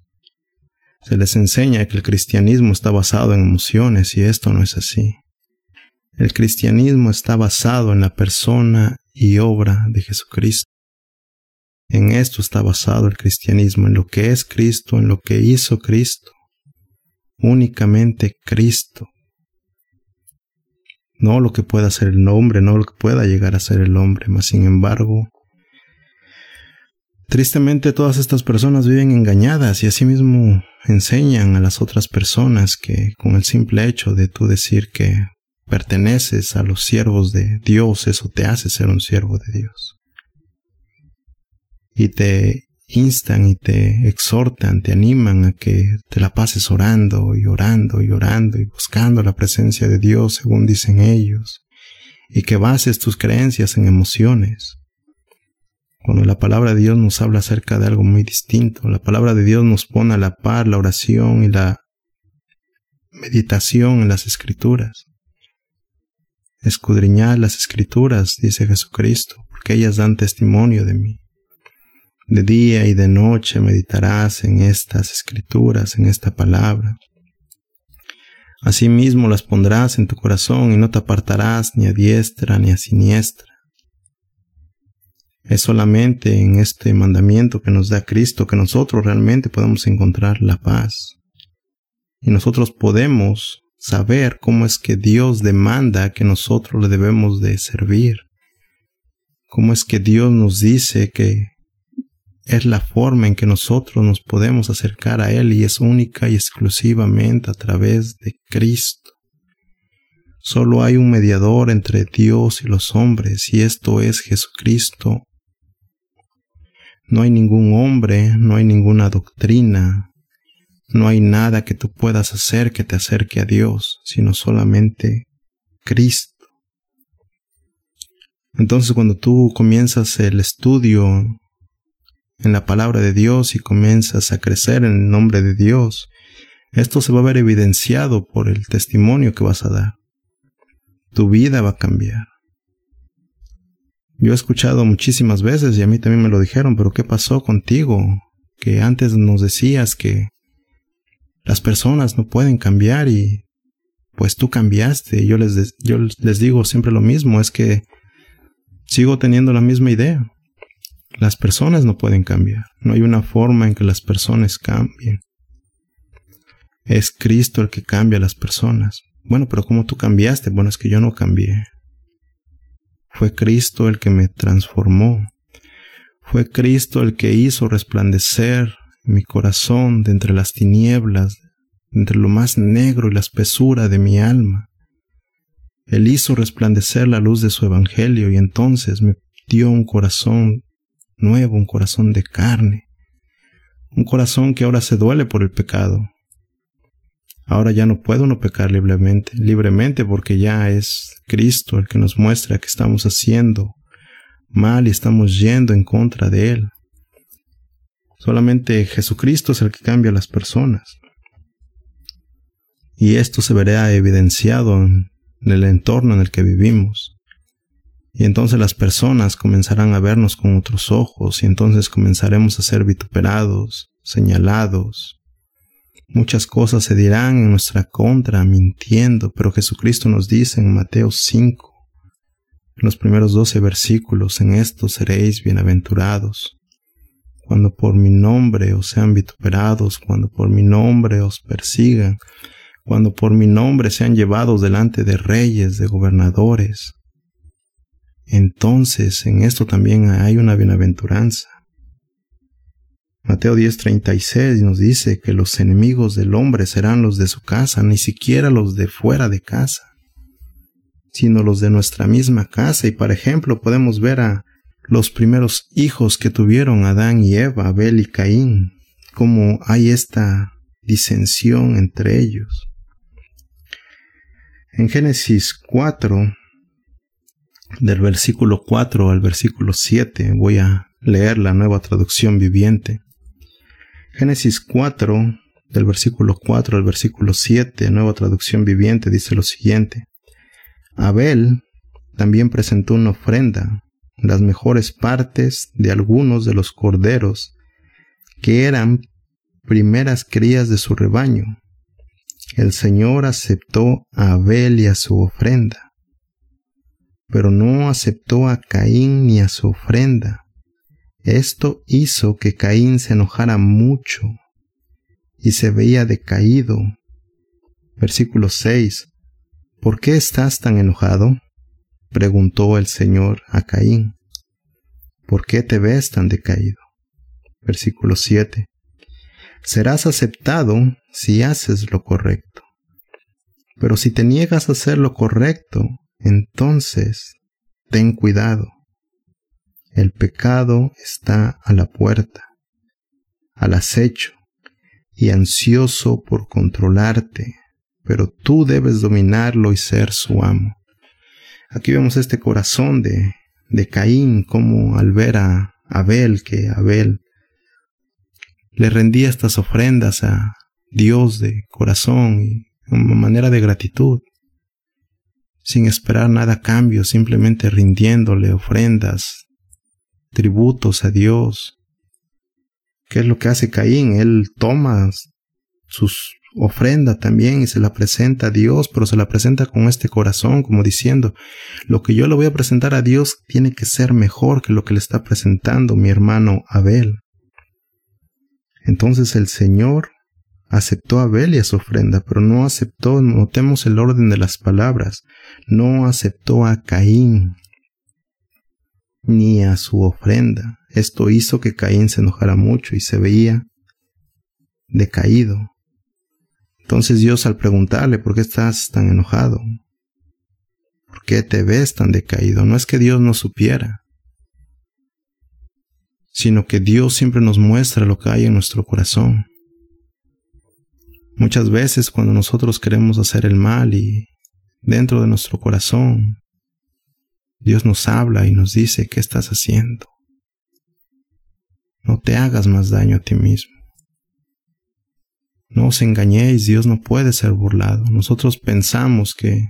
Se les enseña que el cristianismo está basado en emociones y esto no es así. El cristianismo está basado en la persona y obra de Jesucristo. En esto está basado el cristianismo, en lo que es Cristo, en lo que hizo Cristo. Únicamente Cristo. No lo que pueda ser el hombre, no lo que pueda llegar a ser el hombre, mas sin embargo, tristemente todas estas personas viven engañadas y asimismo enseñan a las otras personas que con el simple hecho de tú decir que perteneces a los siervos de Dios, eso te hace ser un siervo de Dios. Y te instan y te exhortan, te animan a que te la pases orando y orando y orando y buscando la presencia de Dios según dicen ellos, y que bases tus creencias en emociones. Cuando la palabra de Dios nos habla acerca de algo muy distinto, la palabra de Dios nos pone a la par la oración y la meditación en las escrituras. Escudriñad las escrituras, dice Jesucristo, porque ellas dan testimonio de mí. De día y de noche meditarás en estas escrituras, en esta palabra. Asimismo las pondrás en tu corazón y no te apartarás ni a diestra ni a siniestra. Es solamente en este mandamiento que nos da Cristo que nosotros realmente podemos encontrar la paz. Y nosotros podemos saber cómo es que Dios demanda que nosotros le debemos de servir. Cómo es que Dios nos dice que es la forma en que nosotros nos podemos acercar a Él y es única y exclusivamente a través de Cristo. Solo hay un mediador entre Dios y los hombres y esto es Jesucristo. No hay ningún hombre, no hay ninguna doctrina, no hay nada que tú puedas hacer que te acerque a Dios, sino solamente Cristo. Entonces cuando tú comienzas el estudio en la palabra de Dios y comienzas a crecer en el nombre de Dios, esto se va a ver evidenciado por el testimonio que vas a dar. Tu vida va a cambiar. Yo he escuchado muchísimas veces y a mí también me lo dijeron, pero ¿qué pasó contigo? Que antes nos decías que las personas no pueden cambiar y pues tú cambiaste. Yo les, yo les digo siempre lo mismo, es que sigo teniendo la misma idea. Las personas no pueden cambiar. No hay una forma en que las personas cambien. Es Cristo el que cambia a las personas. Bueno, pero ¿cómo tú cambiaste? Bueno, es que yo no cambié. Fue Cristo el que me transformó. Fue Cristo el que hizo resplandecer mi corazón de entre las tinieblas, entre lo más negro y la espesura de mi alma. Él hizo resplandecer la luz de su evangelio y entonces me dio un corazón nuevo, un corazón de carne, un corazón que ahora se duele por el pecado. Ahora ya no puedo no pecar libremente, libremente porque ya es Cristo el que nos muestra que estamos haciendo mal y estamos yendo en contra de Él. Solamente Jesucristo es el que cambia a las personas. Y esto se verá evidenciado en el entorno en el que vivimos. Y entonces las personas comenzarán a vernos con otros ojos y entonces comenzaremos a ser vituperados, señalados. Muchas cosas se dirán en nuestra contra, mintiendo, pero Jesucristo nos dice en Mateo 5, en los primeros doce versículos, en esto seréis bienaventurados cuando por mi nombre os sean vituperados, cuando por mi nombre os persigan, cuando por mi nombre sean llevados delante de reyes, de gobernadores. Entonces en esto también hay una bienaventuranza. Mateo 10:36 nos dice que los enemigos del hombre serán los de su casa, ni siquiera los de fuera de casa, sino los de nuestra misma casa. Y por ejemplo podemos ver a los primeros hijos que tuvieron Adán y Eva, Abel y Caín, cómo hay esta disensión entre ellos. En Génesis 4, del versículo 4 al versículo 7. Voy a leer la nueva traducción viviente. Génesis 4, del versículo 4 al versículo 7, nueva traducción viviente, dice lo siguiente. Abel también presentó una ofrenda, las mejores partes de algunos de los corderos, que eran primeras crías de su rebaño. El Señor aceptó a Abel y a su ofrenda, pero no aceptó a Caín ni a su ofrenda. Esto hizo que Caín se enojara mucho y se veía decaído. Versículo 6. ¿Por qué estás tan enojado? preguntó el Señor a Caín. ¿Por qué te ves tan decaído? Versículo 7. Serás aceptado si haces lo correcto. Pero si te niegas a hacer lo correcto, entonces ten cuidado. El pecado está a la puerta, al acecho y ansioso por controlarte, pero tú debes dominarlo y ser su amo. Aquí vemos este corazón de, de Caín, como al ver a Abel, que Abel le rendía estas ofrendas a Dios de corazón y una manera de gratitud, sin esperar nada a cambio, simplemente rindiéndole ofrendas, tributos a Dios, ¿Qué es lo que hace Caín? Él toma sus ofrenda también y se la presenta a Dios, pero se la presenta con este corazón, como diciendo, lo que yo le voy a presentar a Dios tiene que ser mejor que lo que le está presentando mi hermano Abel. Entonces el Señor aceptó a Abel su ofrenda, pero no aceptó, notemos el orden de las palabras, no aceptó a Caín ni a su ofrenda. Esto hizo que Caín se enojara mucho y se veía decaído. Entonces Dios al preguntarle, ¿por qué estás tan enojado? ¿Por qué te ves tan decaído? No es que Dios no supiera, sino que Dios siempre nos muestra lo que hay en nuestro corazón. Muchas veces cuando nosotros queremos hacer el mal y dentro de nuestro corazón, Dios nos habla y nos dice, ¿qué estás haciendo? No te hagas más daño a ti mismo. No os engañéis, Dios no puede ser burlado. Nosotros pensamos que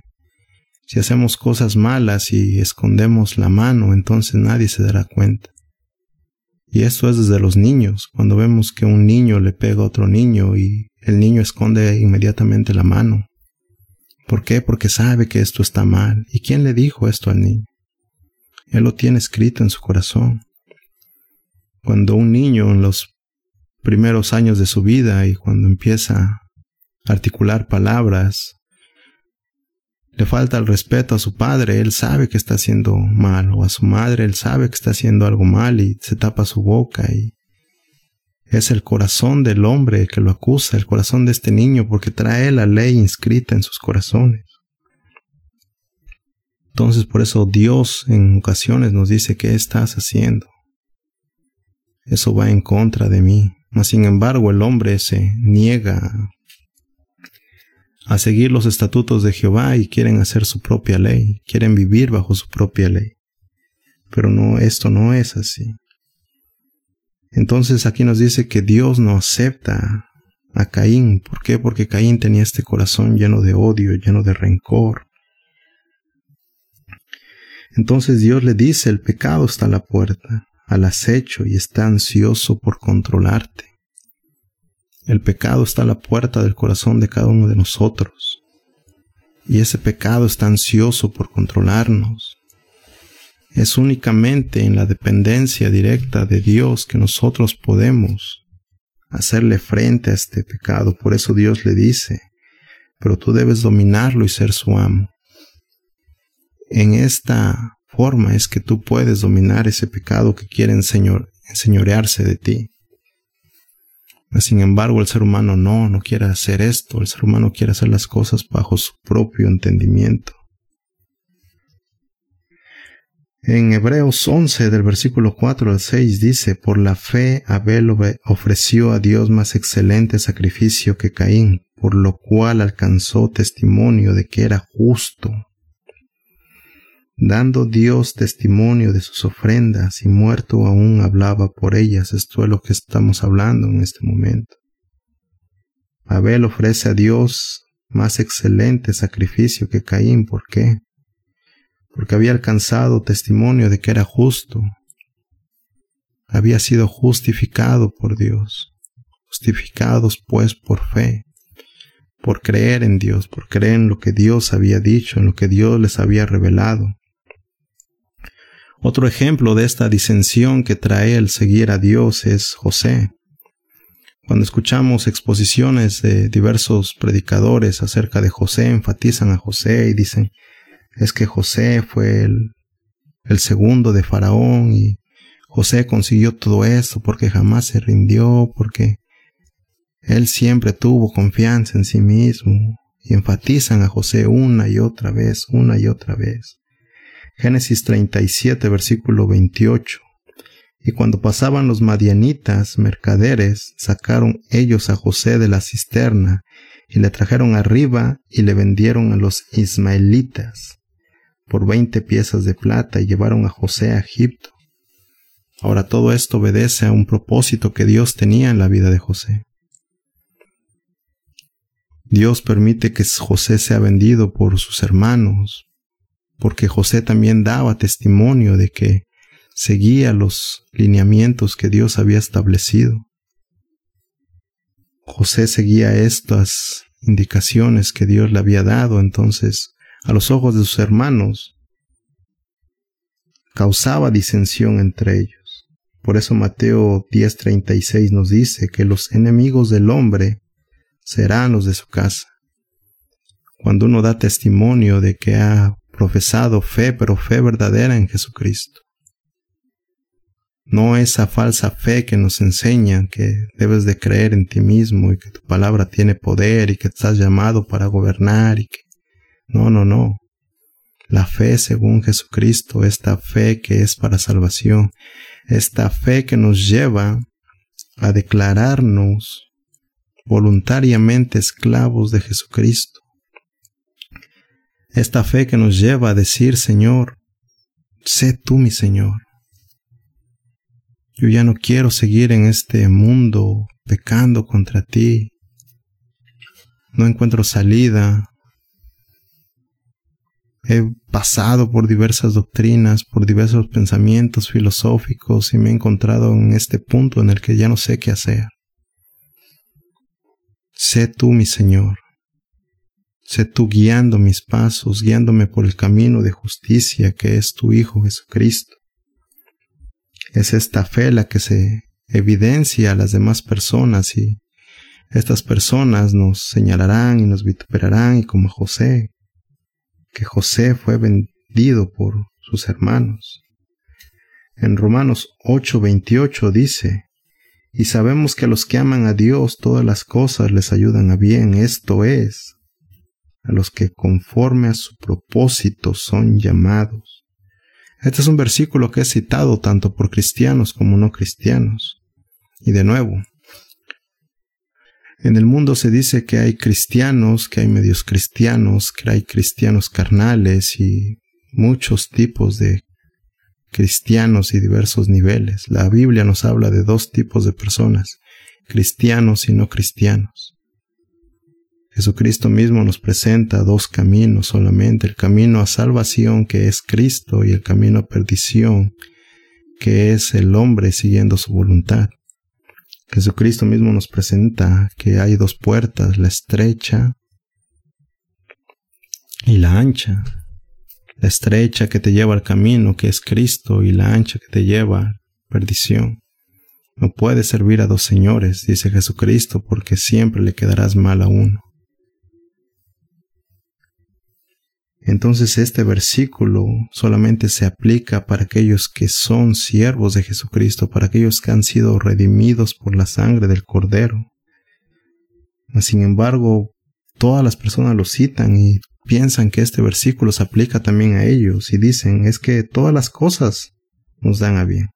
si hacemos cosas malas y escondemos la mano, entonces nadie se dará cuenta. Y esto es desde los niños, cuando vemos que un niño le pega a otro niño y el niño esconde inmediatamente la mano. ¿Por qué? Porque sabe que esto está mal. ¿Y quién le dijo esto al niño? Él lo tiene escrito en su corazón. Cuando un niño en los primeros años de su vida y cuando empieza a articular palabras, le falta el respeto a su padre, él sabe que está haciendo mal, o a su madre, él sabe que está haciendo algo mal y se tapa su boca y es el corazón del hombre que lo acusa, el corazón de este niño, porque trae la ley inscrita en sus corazones. Entonces por eso Dios en ocasiones nos dice, ¿qué estás haciendo? eso va en contra de mí. Mas sin embargo el hombre se niega a seguir los estatutos de Jehová y quieren hacer su propia ley, quieren vivir bajo su propia ley. Pero no, esto no es así. Entonces aquí nos dice que Dios no acepta a Caín. ¿Por qué? Porque Caín tenía este corazón lleno de odio, lleno de rencor. Entonces Dios le dice, el pecado está a la puerta al acecho y está ansioso por controlarte. El pecado está a la puerta del corazón de cada uno de nosotros. Y ese pecado está ansioso por controlarnos. Es únicamente en la dependencia directa de Dios que nosotros podemos hacerle frente a este pecado. Por eso Dios le dice, pero tú debes dominarlo y ser su amo. En esta forma es que tú puedes dominar ese pecado que quiere enseñorearse de ti. Sin embargo, el ser humano no, no quiere hacer esto. El ser humano quiere hacer las cosas bajo su propio entendimiento. En Hebreos 11 del versículo 4 al 6 dice, por la fe Abel ofreció a Dios más excelente sacrificio que Caín, por lo cual alcanzó testimonio de que era justo dando Dios testimonio de sus ofrendas y muerto aún hablaba por ellas. Esto es lo que estamos hablando en este momento. Abel ofrece a Dios más excelente sacrificio que Caín. ¿Por qué? Porque había alcanzado testimonio de que era justo. Había sido justificado por Dios. Justificados pues por fe por creer en Dios, por creer en lo que Dios había dicho, en lo que Dios les había revelado. Otro ejemplo de esta disensión que trae el seguir a Dios es José. Cuando escuchamos exposiciones de diversos predicadores acerca de José, enfatizan a José y dicen, es que José fue el, el segundo de Faraón y José consiguió todo esto porque jamás se rindió, porque él siempre tuvo confianza en sí mismo y enfatizan a José una y otra vez, una y otra vez. Génesis 37, versículo 28. Y cuando pasaban los madianitas, mercaderes, sacaron ellos a José de la cisterna y le trajeron arriba y le vendieron a los ismaelitas por veinte piezas de plata y llevaron a José a Egipto. Ahora todo esto obedece a un propósito que Dios tenía en la vida de José. Dios permite que José sea vendido por sus hermanos, porque José también daba testimonio de que seguía los lineamientos que Dios había establecido. José seguía estas indicaciones que Dios le había dado, entonces a los ojos de sus hermanos causaba disensión entre ellos. Por eso Mateo 10:36 nos dice que los enemigos del hombre serán los de su casa. Cuando uno da testimonio de que ha profesado fe, pero fe verdadera en Jesucristo. No esa falsa fe que nos enseñan que debes de creer en ti mismo y que tu palabra tiene poder y que estás llamado para gobernar y que... No, no, no. La fe según Jesucristo, esta fe que es para salvación, esta fe que nos lleva a declararnos voluntariamente esclavos de Jesucristo, esta fe que nos lleva a decir, Señor, sé tú mi Señor. Yo ya no quiero seguir en este mundo pecando contra ti. No encuentro salida. He pasado por diversas doctrinas, por diversos pensamientos filosóficos y me he encontrado en este punto en el que ya no sé qué hacer. Sé tú mi Señor. Sé tú guiando mis pasos, guiándome por el camino de justicia que es tu Hijo Jesucristo. Es esta fe la que se evidencia a las demás personas y estas personas nos señalarán y nos vituperarán y como José, que José fue vendido por sus hermanos. En Romanos 8:28 dice, y sabemos que a los que aman a Dios todas las cosas les ayudan a bien, esto es, a los que conforme a su propósito son llamados. Este es un versículo que es citado tanto por cristianos como no cristianos. Y de nuevo, en el mundo se dice que hay cristianos, que hay medios cristianos, que hay cristianos carnales y muchos tipos de cristianos y diversos niveles. La Biblia nos habla de dos tipos de personas, cristianos y no cristianos. Jesucristo mismo nos presenta dos caminos solamente, el camino a salvación que es Cristo y el camino a perdición que es el hombre siguiendo su voluntad. Jesucristo mismo nos presenta que hay dos puertas, la estrecha y la ancha. La estrecha que te lleva al camino, que es Cristo, y la ancha que te lleva a perdición. No puedes servir a dos señores, dice Jesucristo, porque siempre le quedarás mal a uno. Entonces este versículo solamente se aplica para aquellos que son siervos de Jesucristo, para aquellos que han sido redimidos por la sangre del Cordero. Sin embargo, todas las personas lo citan y piensan que este versículo se aplica también a ellos y dicen es que todas las cosas nos dan a bien.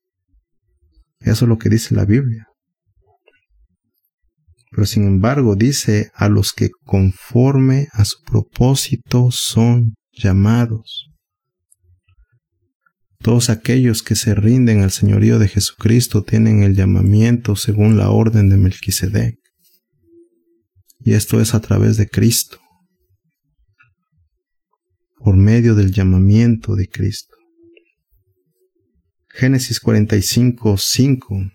Eso es lo que dice la Biblia. Pero sin embargo dice a los que conforme a su propósito son llamados. Todos aquellos que se rinden al señorío de Jesucristo tienen el llamamiento según la orden de Melquisedec. Y esto es a través de Cristo, por medio del llamamiento de Cristo. Génesis 45, 5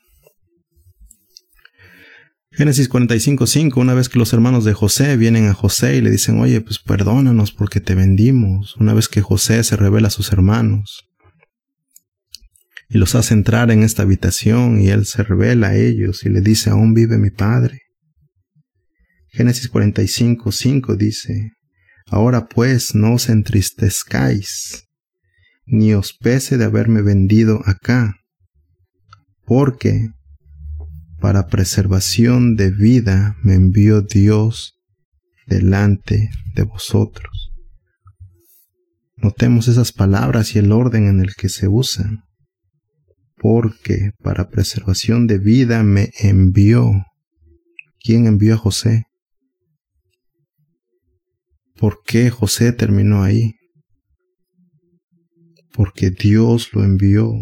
Génesis 45, 5, una vez que los hermanos de José vienen a José y le dicen, oye, pues perdónanos porque te vendimos, una vez que José se revela a sus hermanos y los hace entrar en esta habitación y él se revela a ellos y le dice, aún vive mi padre. Génesis 45, 5 dice, ahora pues no os entristezcáis, ni os pese de haberme vendido acá, porque para preservación de vida me envió Dios delante de vosotros. Notemos esas palabras y el orden en el que se usan. Porque para preservación de vida me envió. ¿Quién envió a José? ¿Por qué José terminó ahí? Porque Dios lo envió.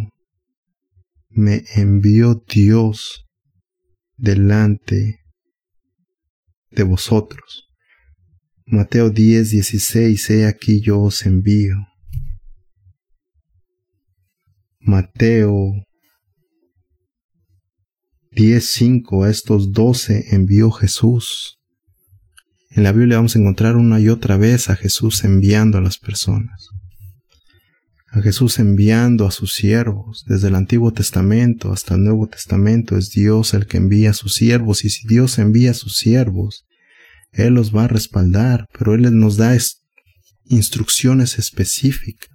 Me envió Dios delante de vosotros. Mateo 10, 16, he aquí yo os envío. Mateo 10, 5, a estos doce envió Jesús. En la Biblia vamos a encontrar una y otra vez a Jesús enviando a las personas a Jesús enviando a sus siervos. Desde el Antiguo Testamento hasta el Nuevo Testamento es Dios el que envía a sus siervos y si Dios envía a sus siervos, Él los va a respaldar, pero Él nos da instrucciones específicas.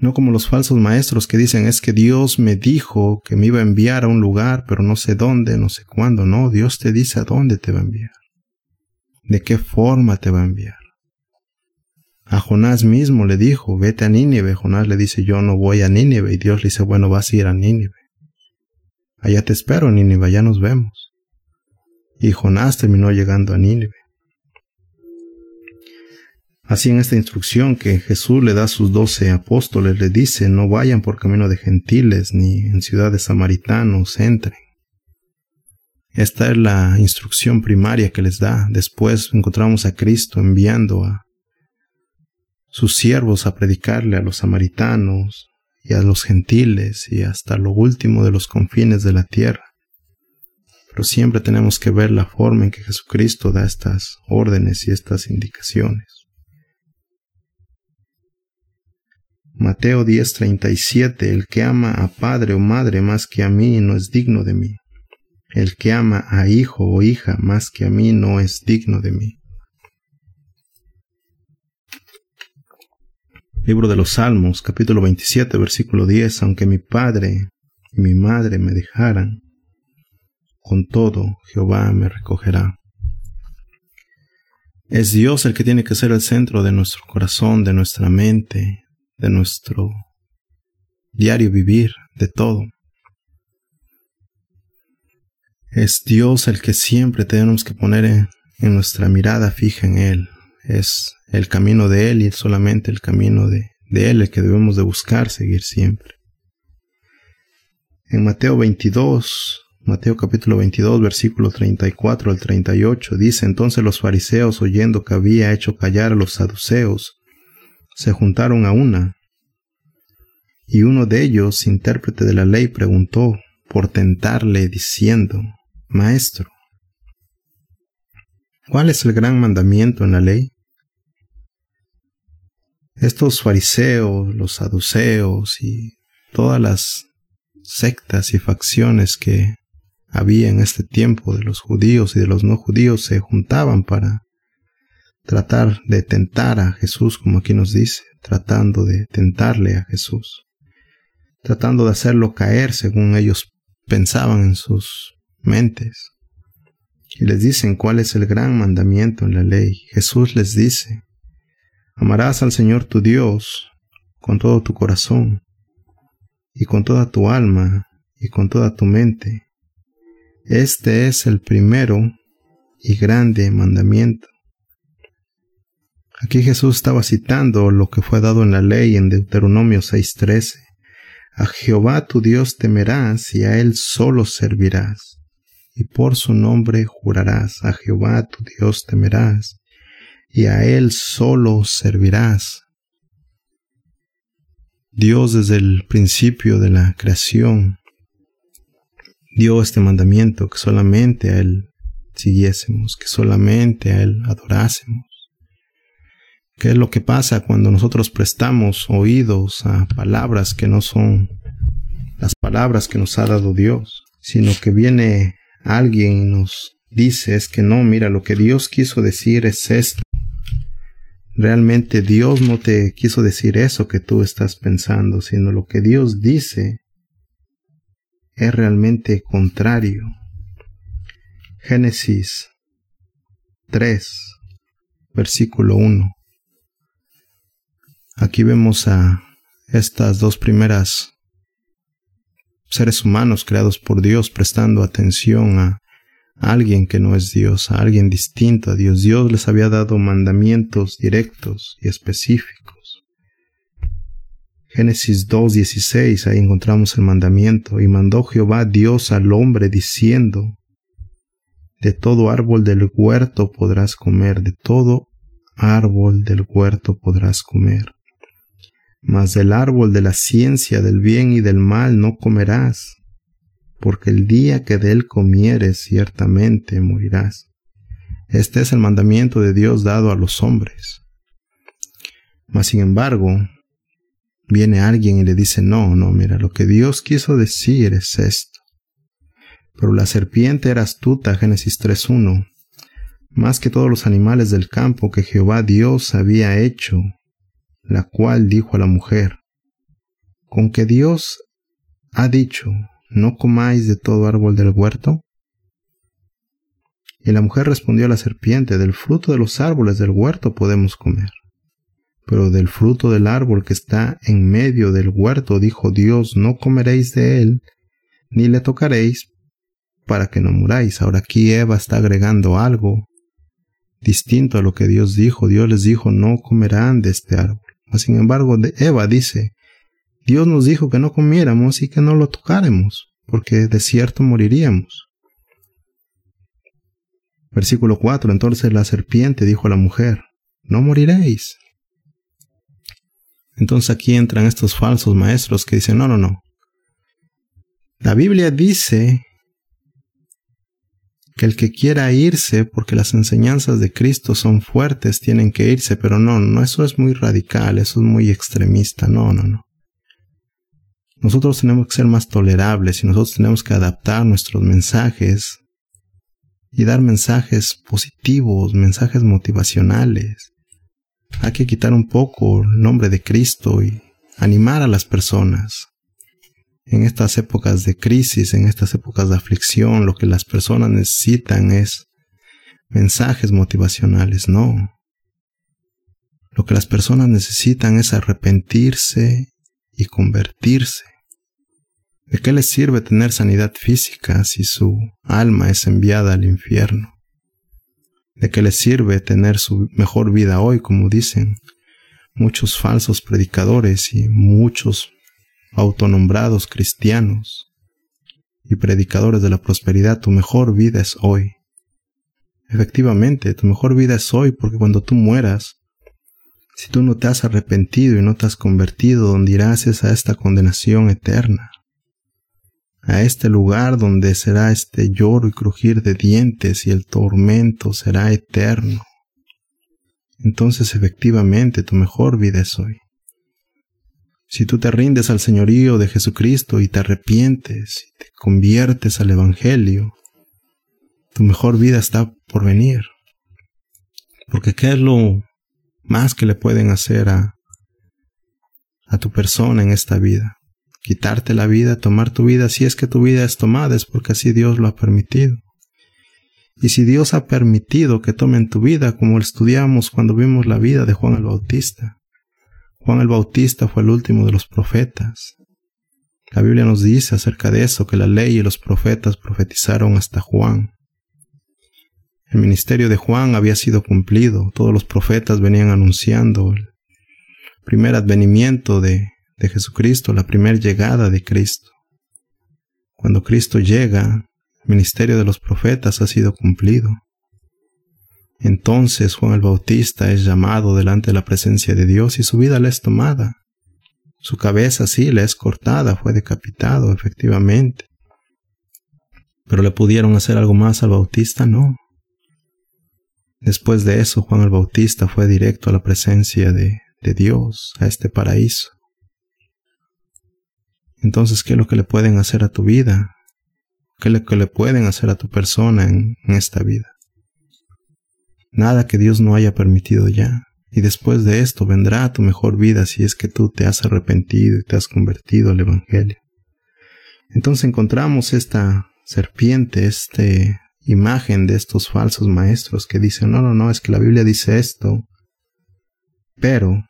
No como los falsos maestros que dicen es que Dios me dijo que me iba a enviar a un lugar, pero no sé dónde, no sé cuándo. No, Dios te dice a dónde te va a enviar, de qué forma te va a enviar. A Jonás mismo le dijo, vete a Nínive. Jonás le dice, yo no voy a Nínive. Y Dios le dice, bueno, vas a ir a Nínive. Allá te espero, Nínive, allá nos vemos. Y Jonás terminó llegando a Nínive. Así en esta instrucción que Jesús le da a sus doce apóstoles, le dice, no vayan por camino de gentiles ni en ciudades samaritanos entren. Esta es la instrucción primaria que les da. Después encontramos a Cristo enviando a sus siervos a predicarle a los samaritanos y a los gentiles y hasta lo último de los confines de la tierra. Pero siempre tenemos que ver la forma en que Jesucristo da estas órdenes y estas indicaciones. Mateo 10:37 El que ama a padre o madre más que a mí no es digno de mí. El que ama a hijo o hija más que a mí no es digno de mí. Libro de los Salmos, capítulo 27, versículo 10, aunque mi padre y mi madre me dejaran, con todo Jehová me recogerá. Es Dios el que tiene que ser el centro de nuestro corazón, de nuestra mente, de nuestro diario vivir, de todo. Es Dios el que siempre tenemos que poner en, en nuestra mirada fija en Él, es el camino de Él y solamente el camino de, de Él el que debemos de buscar seguir siempre. En Mateo 22, Mateo capítulo 22, versículo 34 al 38, dice entonces los fariseos, oyendo que había hecho callar a los saduceos, se juntaron a una, y uno de ellos, intérprete de la ley, preguntó por tentarle, diciendo, Maestro, ¿cuál es el gran mandamiento en la ley? Estos fariseos, los saduceos y todas las sectas y facciones que había en este tiempo de los judíos y de los no judíos se juntaban para tratar de tentar a Jesús, como aquí nos dice, tratando de tentarle a Jesús, tratando de hacerlo caer según ellos pensaban en sus mentes. Y les dicen cuál es el gran mandamiento en la ley. Jesús les dice, Amarás al Señor tu Dios con todo tu corazón y con toda tu alma y con toda tu mente. Este es el primero y grande mandamiento. Aquí Jesús estaba citando lo que fue dado en la ley en Deuteronomio 6:13. A Jehová tu Dios temerás y a Él solo servirás, y por su nombre jurarás. A Jehová tu Dios temerás y a Él solo servirás. Dios desde el principio de la creación dio este mandamiento que solamente a Él siguiésemos, que solamente a Él adorásemos. ¿Qué es lo que pasa cuando nosotros prestamos oídos a palabras que no son las palabras que nos ha dado Dios, sino que viene alguien y nos dice es que no, mira, lo que Dios quiso decir es esto. Realmente Dios no te quiso decir eso que tú estás pensando, sino lo que Dios dice es realmente contrario. Génesis 3, versículo 1. Aquí vemos a estas dos primeras seres humanos creados por Dios prestando atención a alguien que no es Dios, alguien distinto a Dios. Dios les había dado mandamientos directos y específicos. Génesis 2.16, ahí encontramos el mandamiento, y mandó Jehová Dios al hombre diciendo, de todo árbol del huerto podrás comer, de todo árbol del huerto podrás comer. Mas del árbol de la ciencia del bien y del mal no comerás, porque el día que de él comieres ciertamente morirás. Este es el mandamiento de Dios dado a los hombres. Mas sin embargo, viene alguien y le dice, no, no, mira, lo que Dios quiso decir es esto. Pero la serpiente era astuta, Génesis 3.1, más que todos los animales del campo que Jehová Dios había hecho, la cual dijo a la mujer, con que Dios ha dicho, ¿no comáis de todo árbol del huerto? Y la mujer respondió a la serpiente, del fruto de los árboles del huerto podemos comer. Pero del fruto del árbol que está en medio del huerto, dijo Dios, no comeréis de él, ni le tocaréis, para que no muráis. Ahora aquí Eva está agregando algo distinto a lo que Dios dijo. Dios les dijo, no comerán de este árbol. Sin embargo, Eva dice, Dios nos dijo que no comiéramos y que no lo tocáramos, porque de cierto moriríamos. Versículo 4. Entonces la serpiente dijo a la mujer, no moriréis. Entonces aquí entran estos falsos maestros que dicen, no, no, no. La Biblia dice que el que quiera irse, porque las enseñanzas de Cristo son fuertes, tienen que irse, pero no, no, eso es muy radical, eso es muy extremista, no, no, no. Nosotros tenemos que ser más tolerables y nosotros tenemos que adaptar nuestros mensajes y dar mensajes positivos, mensajes motivacionales. Hay que quitar un poco el nombre de Cristo y animar a las personas. En estas épocas de crisis, en estas épocas de aflicción, lo que las personas necesitan es mensajes motivacionales, no. Lo que las personas necesitan es arrepentirse y convertirse. ¿De qué les sirve tener sanidad física si su alma es enviada al infierno? ¿De qué les sirve tener su mejor vida hoy, como dicen muchos falsos predicadores y muchos autonombrados cristianos y predicadores de la prosperidad? Tu mejor vida es hoy. Efectivamente, tu mejor vida es hoy porque cuando tú mueras, si tú no te has arrepentido y no te has convertido, donde irás es a esta condenación eterna a este lugar donde será este lloro y crujir de dientes y el tormento será eterno. Entonces efectivamente tu mejor vida es hoy. Si tú te rindes al señorío de Jesucristo y te arrepientes y te conviertes al Evangelio, tu mejor vida está por venir. Porque ¿qué es lo más que le pueden hacer a, a tu persona en esta vida? Quitarte la vida, tomar tu vida, si es que tu vida es tomada, es porque así Dios lo ha permitido. Y si Dios ha permitido que tomen tu vida, como estudiamos cuando vimos la vida de Juan el Bautista, Juan el Bautista fue el último de los profetas. La Biblia nos dice acerca de eso, que la ley y los profetas profetizaron hasta Juan. El ministerio de Juan había sido cumplido, todos los profetas venían anunciando el primer advenimiento de, de Jesucristo, la primera llegada de Cristo. Cuando Cristo llega, el ministerio de los profetas ha sido cumplido. Entonces Juan el Bautista es llamado delante de la presencia de Dios y su vida le es tomada. Su cabeza sí le es cortada, fue decapitado, efectivamente. Pero le pudieron hacer algo más al Bautista, no. Después de eso, Juan el Bautista fue directo a la presencia de, de Dios, a este paraíso. Entonces, ¿qué es lo que le pueden hacer a tu vida? ¿Qué es lo que le pueden hacer a tu persona en, esta vida? Nada que Dios no haya permitido ya. Y después de esto vendrá tu mejor vida si es que tú te has arrepentido y te has convertido al Evangelio. Entonces encontramos esta serpiente, esta imagen de estos falsos maestros que dicen, no, no, no, es que la Biblia dice esto, pero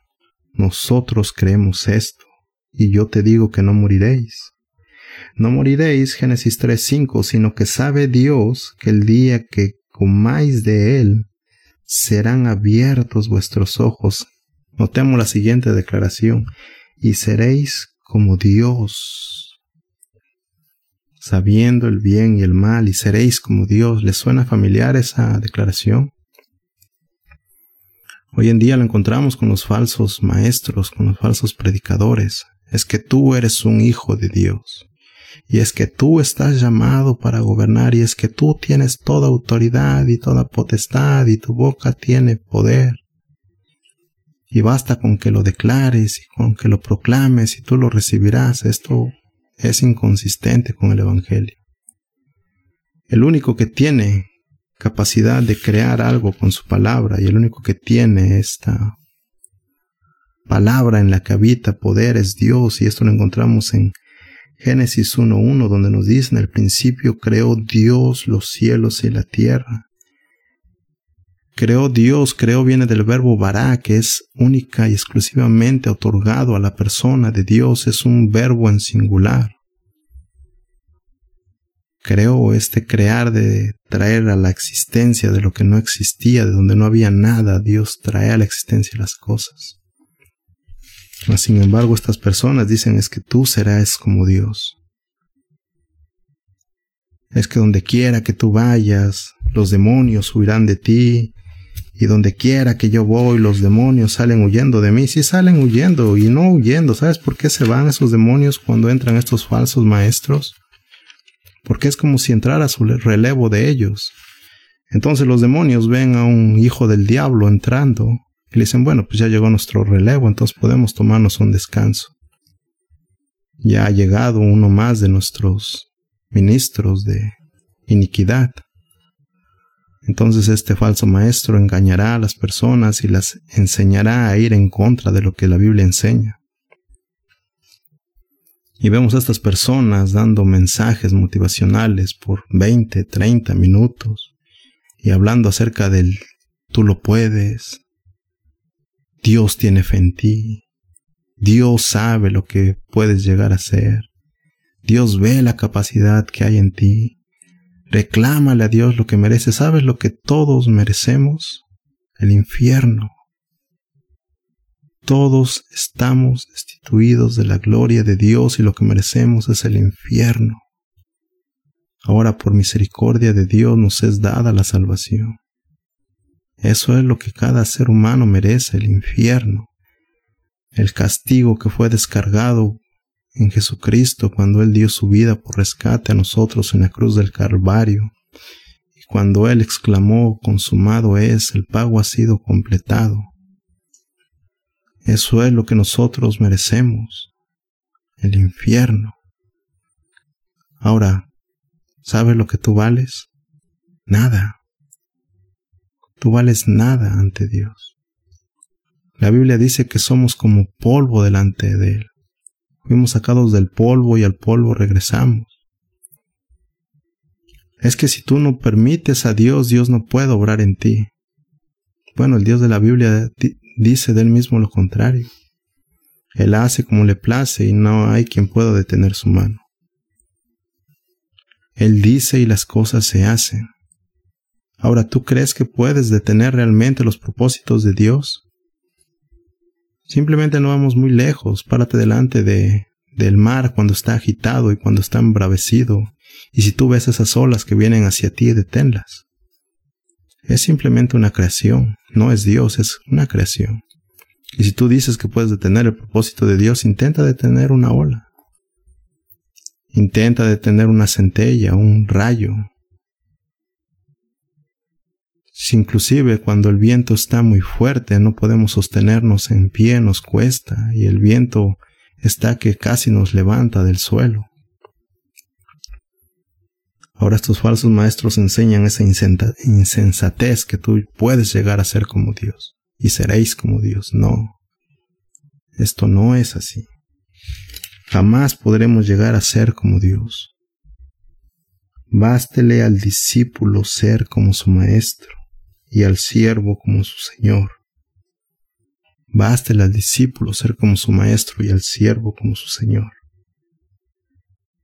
nosotros creemos esto, y yo te digo que no moriréis. No moriréis, Génesis 3.5, sino que sabe Dios que el día que comáis de él, serán abiertos vuestros ojos. Notemos la siguiente declaración, y seréis como Dios, sabiendo el bien y el mal, y seréis como Dios. ¿Les suena familiar esa declaración? Hoy en día lo encontramos con los falsos maestros, con los falsos predicadores. Es que tú eres un hijo de Dios. Y es que tú estás llamado para gobernar y es que tú tienes toda autoridad y toda potestad y tu boca tiene poder. Y basta con que lo declares y con que lo proclames y tú lo recibirás. Esto es inconsistente con el Evangelio. El único que tiene capacidad de crear algo con su palabra y el único que tiene esta palabra en la que habita poder es Dios y esto lo encontramos en Génesis 1.1, donde nos dice, en el principio creó Dios los cielos y la tierra. Creó Dios, creó viene del verbo vará, que es única y exclusivamente otorgado a la persona de Dios, es un verbo en singular. Creó este crear de traer a la existencia de lo que no existía, de donde no había nada, Dios trae a la existencia las cosas. Sin embargo, estas personas dicen es que tú serás como Dios. Es que donde quiera que tú vayas, los demonios huirán de ti, y donde quiera que yo voy, los demonios salen huyendo de mí. Sí salen huyendo y no huyendo. ¿Sabes por qué se van esos demonios cuando entran estos falsos maestros? Porque es como si entrara su relevo de ellos. Entonces los demonios ven a un hijo del diablo entrando y le dicen, bueno, pues ya llegó nuestro relevo, entonces podemos tomarnos un descanso. Ya ha llegado uno más de nuestros ministros de iniquidad. Entonces este falso maestro engañará a las personas y las enseñará a ir en contra de lo que la Biblia enseña. Y vemos a estas personas dando mensajes motivacionales por 20, 30 minutos y hablando acerca del tú lo puedes, Dios tiene fe en ti. Dios sabe lo que puedes llegar a ser. Dios ve la capacidad que hay en ti. Reclámale a Dios lo que mereces. ¿Sabes lo que todos merecemos? El infierno. Todos estamos destituidos de la gloria de Dios y lo que merecemos es el infierno. Ahora por misericordia de Dios nos es dada la salvación. Eso es lo que cada ser humano merece, el infierno, el castigo que fue descargado en Jesucristo cuando Él dio su vida por rescate a nosotros en la cruz del Calvario. Y cuando Él exclamó, consumado es, el pago ha sido completado. Eso es lo que nosotros merecemos, el infierno. Ahora, ¿sabes lo que tú vales? Nada. Tú vales nada ante Dios. La Biblia dice que somos como polvo delante de Él. Fuimos sacados del polvo y al polvo regresamos. Es que si tú no permites a Dios, Dios no puede obrar en ti. Bueno, el Dios de la Biblia dice de él mismo lo contrario. Él hace como le place y no hay quien pueda detener su mano. Él dice y las cosas se hacen. Ahora, ¿tú crees que puedes detener realmente los propósitos de Dios? Simplemente no vamos muy lejos. Párate delante de, del mar cuando está agitado y cuando está embravecido. Y si tú ves esas olas que vienen hacia ti, deténlas. Es simplemente una creación, no es Dios, es una creación. Y si tú dices que puedes detener el propósito de Dios, intenta detener una ola. Intenta detener una centella, un rayo, si inclusive cuando el viento está muy fuerte no podemos sostenernos en pie, nos cuesta, y el viento está que casi nos levanta del suelo. Ahora estos falsos maestros enseñan esa insensatez que tú puedes llegar a ser como Dios y seréis como Dios. No, esto no es así. Jamás podremos llegar a ser como Dios. Bástele al discípulo ser como su maestro y al siervo como su Señor. Bástele al discípulo ser como su maestro y al siervo como su Señor.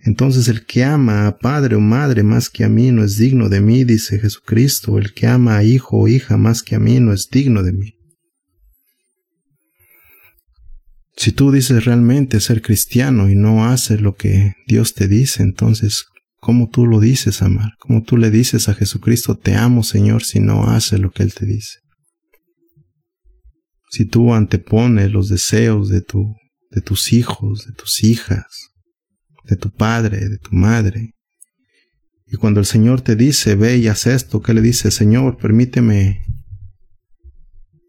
Entonces el que ama a padre o madre más que a mí no es digno de mí, dice Jesucristo. El que ama a hijo o hija más que a mí no es digno de mí. Si tú dices realmente ser cristiano y no haces lo que Dios te dice, entonces ¿Cómo tú lo dices, amar? ¿Cómo tú le dices a Jesucristo, te amo, Señor, si no hace lo que Él te dice? Si tú antepones los deseos de, tu, de tus hijos, de tus hijas, de tu padre, de tu madre, y cuando el Señor te dice, ve y haz esto, ¿qué le dice? Señor, permíteme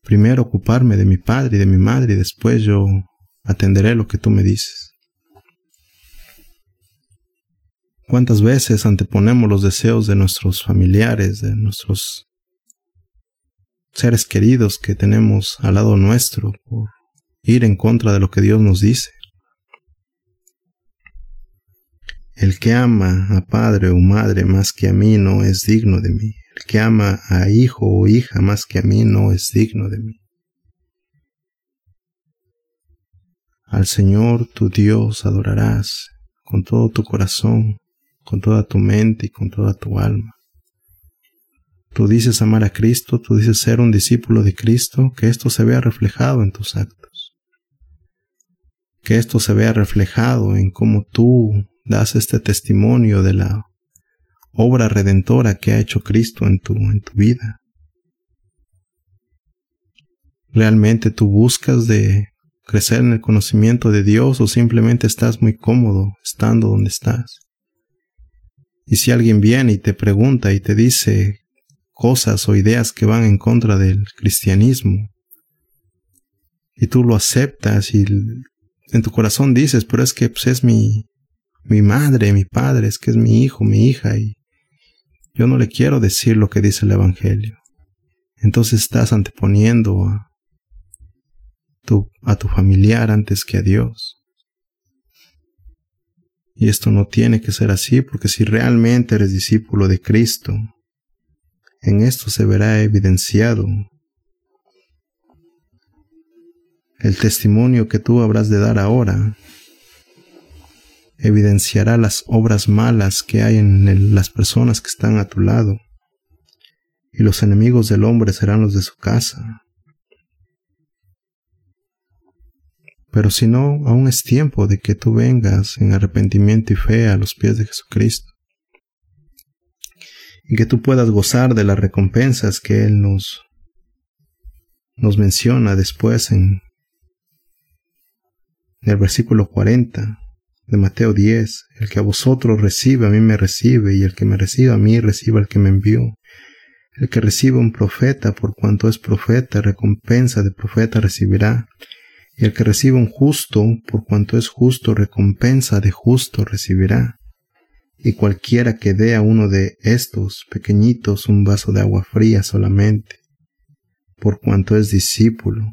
primero ocuparme de mi padre y de mi madre y después yo atenderé lo que tú me dices. ¿Cuántas veces anteponemos los deseos de nuestros familiares, de nuestros seres queridos que tenemos al lado nuestro por ir en contra de lo que Dios nos dice? El que ama a padre o madre más que a mí no es digno de mí. El que ama a hijo o hija más que a mí no es digno de mí. Al Señor tu Dios adorarás con todo tu corazón, con toda tu mente y con toda tu alma. Tú dices amar a Cristo, tú dices ser un discípulo de Cristo, que esto se vea reflejado en tus actos. Que esto se vea reflejado en cómo tú das este testimonio de la obra redentora que ha hecho Cristo en tu, en tu vida. ¿Realmente tú buscas de crecer en el conocimiento de Dios o simplemente estás muy cómodo estando donde estás? Y si alguien viene y te pregunta y te dice cosas o ideas que van en contra del cristianismo, y tú lo aceptas y en tu corazón dices, pero es que pues, es mi, mi madre, mi padre, es que es mi hijo, mi hija, y yo no le quiero decir lo que dice el Evangelio. Entonces estás anteponiendo a tu, a tu familiar antes que a Dios. Y esto no tiene que ser así porque si realmente eres discípulo de Cristo, en esto se verá evidenciado el testimonio que tú habrás de dar ahora evidenciará las obras malas que hay en las personas que están a tu lado, y los enemigos del hombre serán los de su casa. Pero si no, aún es tiempo de que tú vengas en arrepentimiento y fe a los pies de Jesucristo. Y que tú puedas gozar de las recompensas que Él nos, nos menciona después en, en el versículo 40 de Mateo 10. El que a vosotros recibe, a mí me recibe, y el que me recibe a mí, recibe al que me envió. El que recibe un profeta, por cuanto es profeta, recompensa de profeta recibirá y el que recibe un justo, por cuanto es justo, recompensa de justo recibirá. Y cualquiera que dé a uno de estos pequeñitos un vaso de agua fría solamente, por cuanto es discípulo,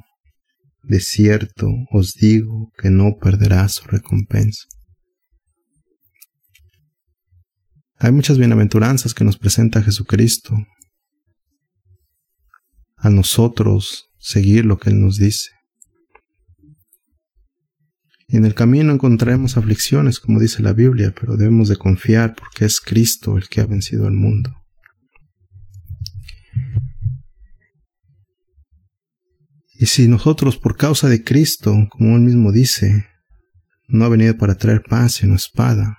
de cierto os digo que no perderá su recompensa. Hay muchas bienaventuranzas que nos presenta Jesucristo. A nosotros seguir lo que Él nos dice. En el camino encontraremos aflicciones, como dice la Biblia, pero debemos de confiar porque es Cristo el que ha vencido al mundo. Y si nosotros por causa de Cristo, como él mismo dice, no ha venido para traer paz sino espada,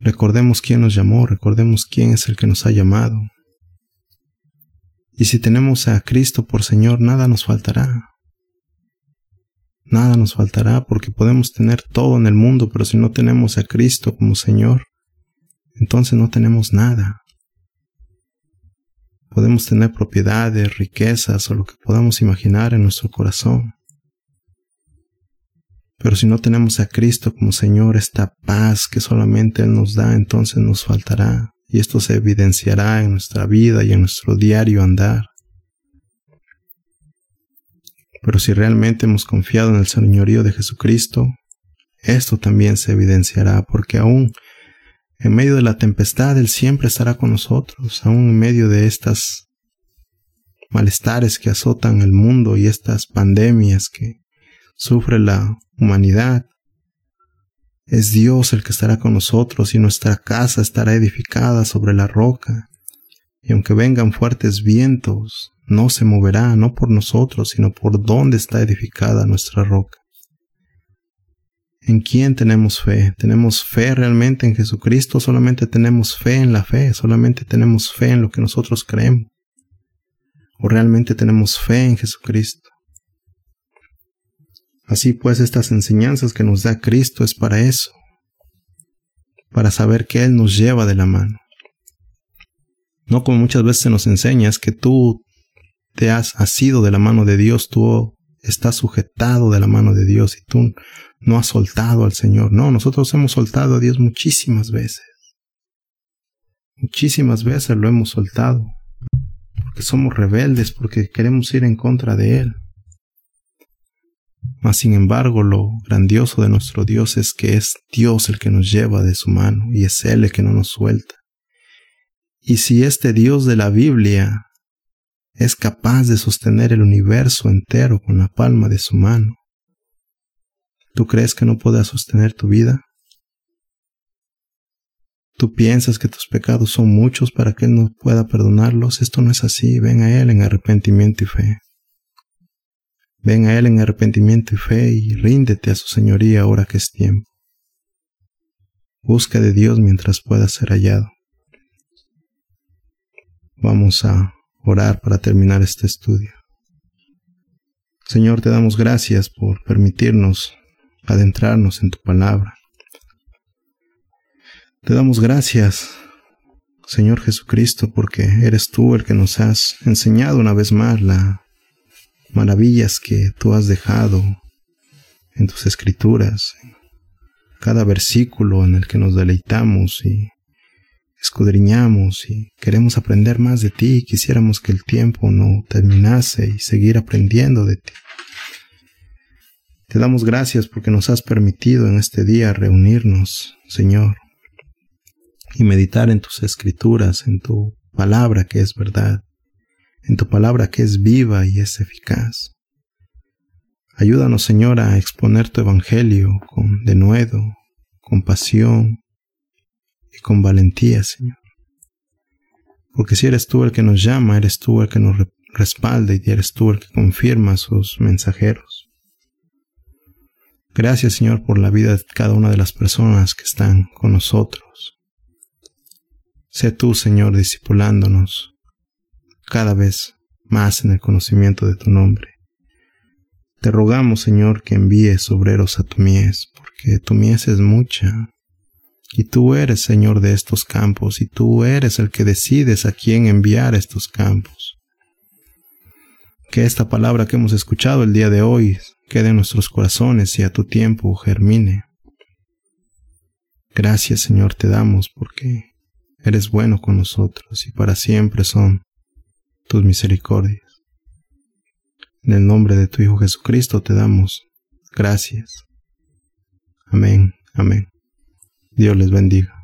recordemos quién nos llamó, recordemos quién es el que nos ha llamado. Y si tenemos a Cristo por Señor, nada nos faltará. Nada nos faltará porque podemos tener todo en el mundo, pero si no tenemos a Cristo como Señor, entonces no tenemos nada. Podemos tener propiedades, riquezas o lo que podamos imaginar en nuestro corazón. Pero si no tenemos a Cristo como Señor, esta paz que solamente Él nos da, entonces nos faltará. Y esto se evidenciará en nuestra vida y en nuestro diario andar. Pero si realmente hemos confiado en el señorío de Jesucristo, esto también se evidenciará, porque aún en medio de la tempestad Él siempre estará con nosotros, aún en medio de estas malestares que azotan el mundo y estas pandemias que sufre la humanidad. Es Dios el que estará con nosotros y nuestra casa estará edificada sobre la roca. Y aunque vengan fuertes vientos, no se moverá, no por nosotros, sino por donde está edificada nuestra roca. ¿En quién tenemos fe? ¿Tenemos fe realmente en Jesucristo? ¿Solamente tenemos fe en la fe? ¿Solamente tenemos fe en lo que nosotros creemos? ¿O realmente tenemos fe en Jesucristo? Así pues, estas enseñanzas que nos da Cristo es para eso, para saber que Él nos lleva de la mano. No como muchas veces se nos enseña, es que tú te has asido de la mano de Dios, tú estás sujetado de la mano de Dios y tú no has soltado al Señor. No, nosotros hemos soltado a Dios muchísimas veces. Muchísimas veces lo hemos soltado. Porque somos rebeldes, porque queremos ir en contra de Él. Mas sin embargo, lo grandioso de nuestro Dios es que es Dios el que nos lleva de su mano y es Él el que no nos suelta. Y si este Dios de la Biblia es capaz de sostener el universo entero con la palma de su mano. ¿Tú crees que no pueda sostener tu vida? ¿Tú piensas que tus pecados son muchos para que Él no pueda perdonarlos? Esto no es así. Ven a Él en arrepentimiento y fe. Ven a Él en arrepentimiento y fe y ríndete a su señoría ahora que es tiempo. Busca de Dios mientras pueda ser hallado. Vamos a orar para terminar este estudio. Señor, te damos gracias por permitirnos adentrarnos en tu palabra. Te damos gracias, Señor Jesucristo, porque eres tú el que nos has enseñado una vez más las maravillas que tú has dejado en tus escrituras, cada versículo en el que nos deleitamos y escudriñamos y queremos aprender más de ti, quisiéramos que el tiempo no terminase y seguir aprendiendo de ti. Te damos gracias porque nos has permitido en este día reunirnos, Señor, y meditar en tus escrituras, en tu palabra que es verdad, en tu palabra que es viva y es eficaz. Ayúdanos, Señor, a exponer tu evangelio con denuedo, con pasión, y con valentía, Señor. Porque si eres tú el que nos llama, eres tú el que nos respalda y eres tú el que confirma a sus mensajeros. Gracias, Señor, por la vida de cada una de las personas que están con nosotros. Sé tú, Señor, discipulándonos cada vez más en el conocimiento de tu nombre. Te rogamos, Señor, que envíes obreros a tu mies, porque tu mies es mucha y tú eres Señor de estos campos, y tú eres el que decides a quién enviar estos campos. Que esta palabra que hemos escuchado el día de hoy quede en nuestros corazones y a tu tiempo germine. Gracias Señor te damos porque eres bueno con nosotros y para siempre son tus misericordias. En el nombre de tu Hijo Jesucristo te damos gracias. Amén, amén. Dios les bendiga.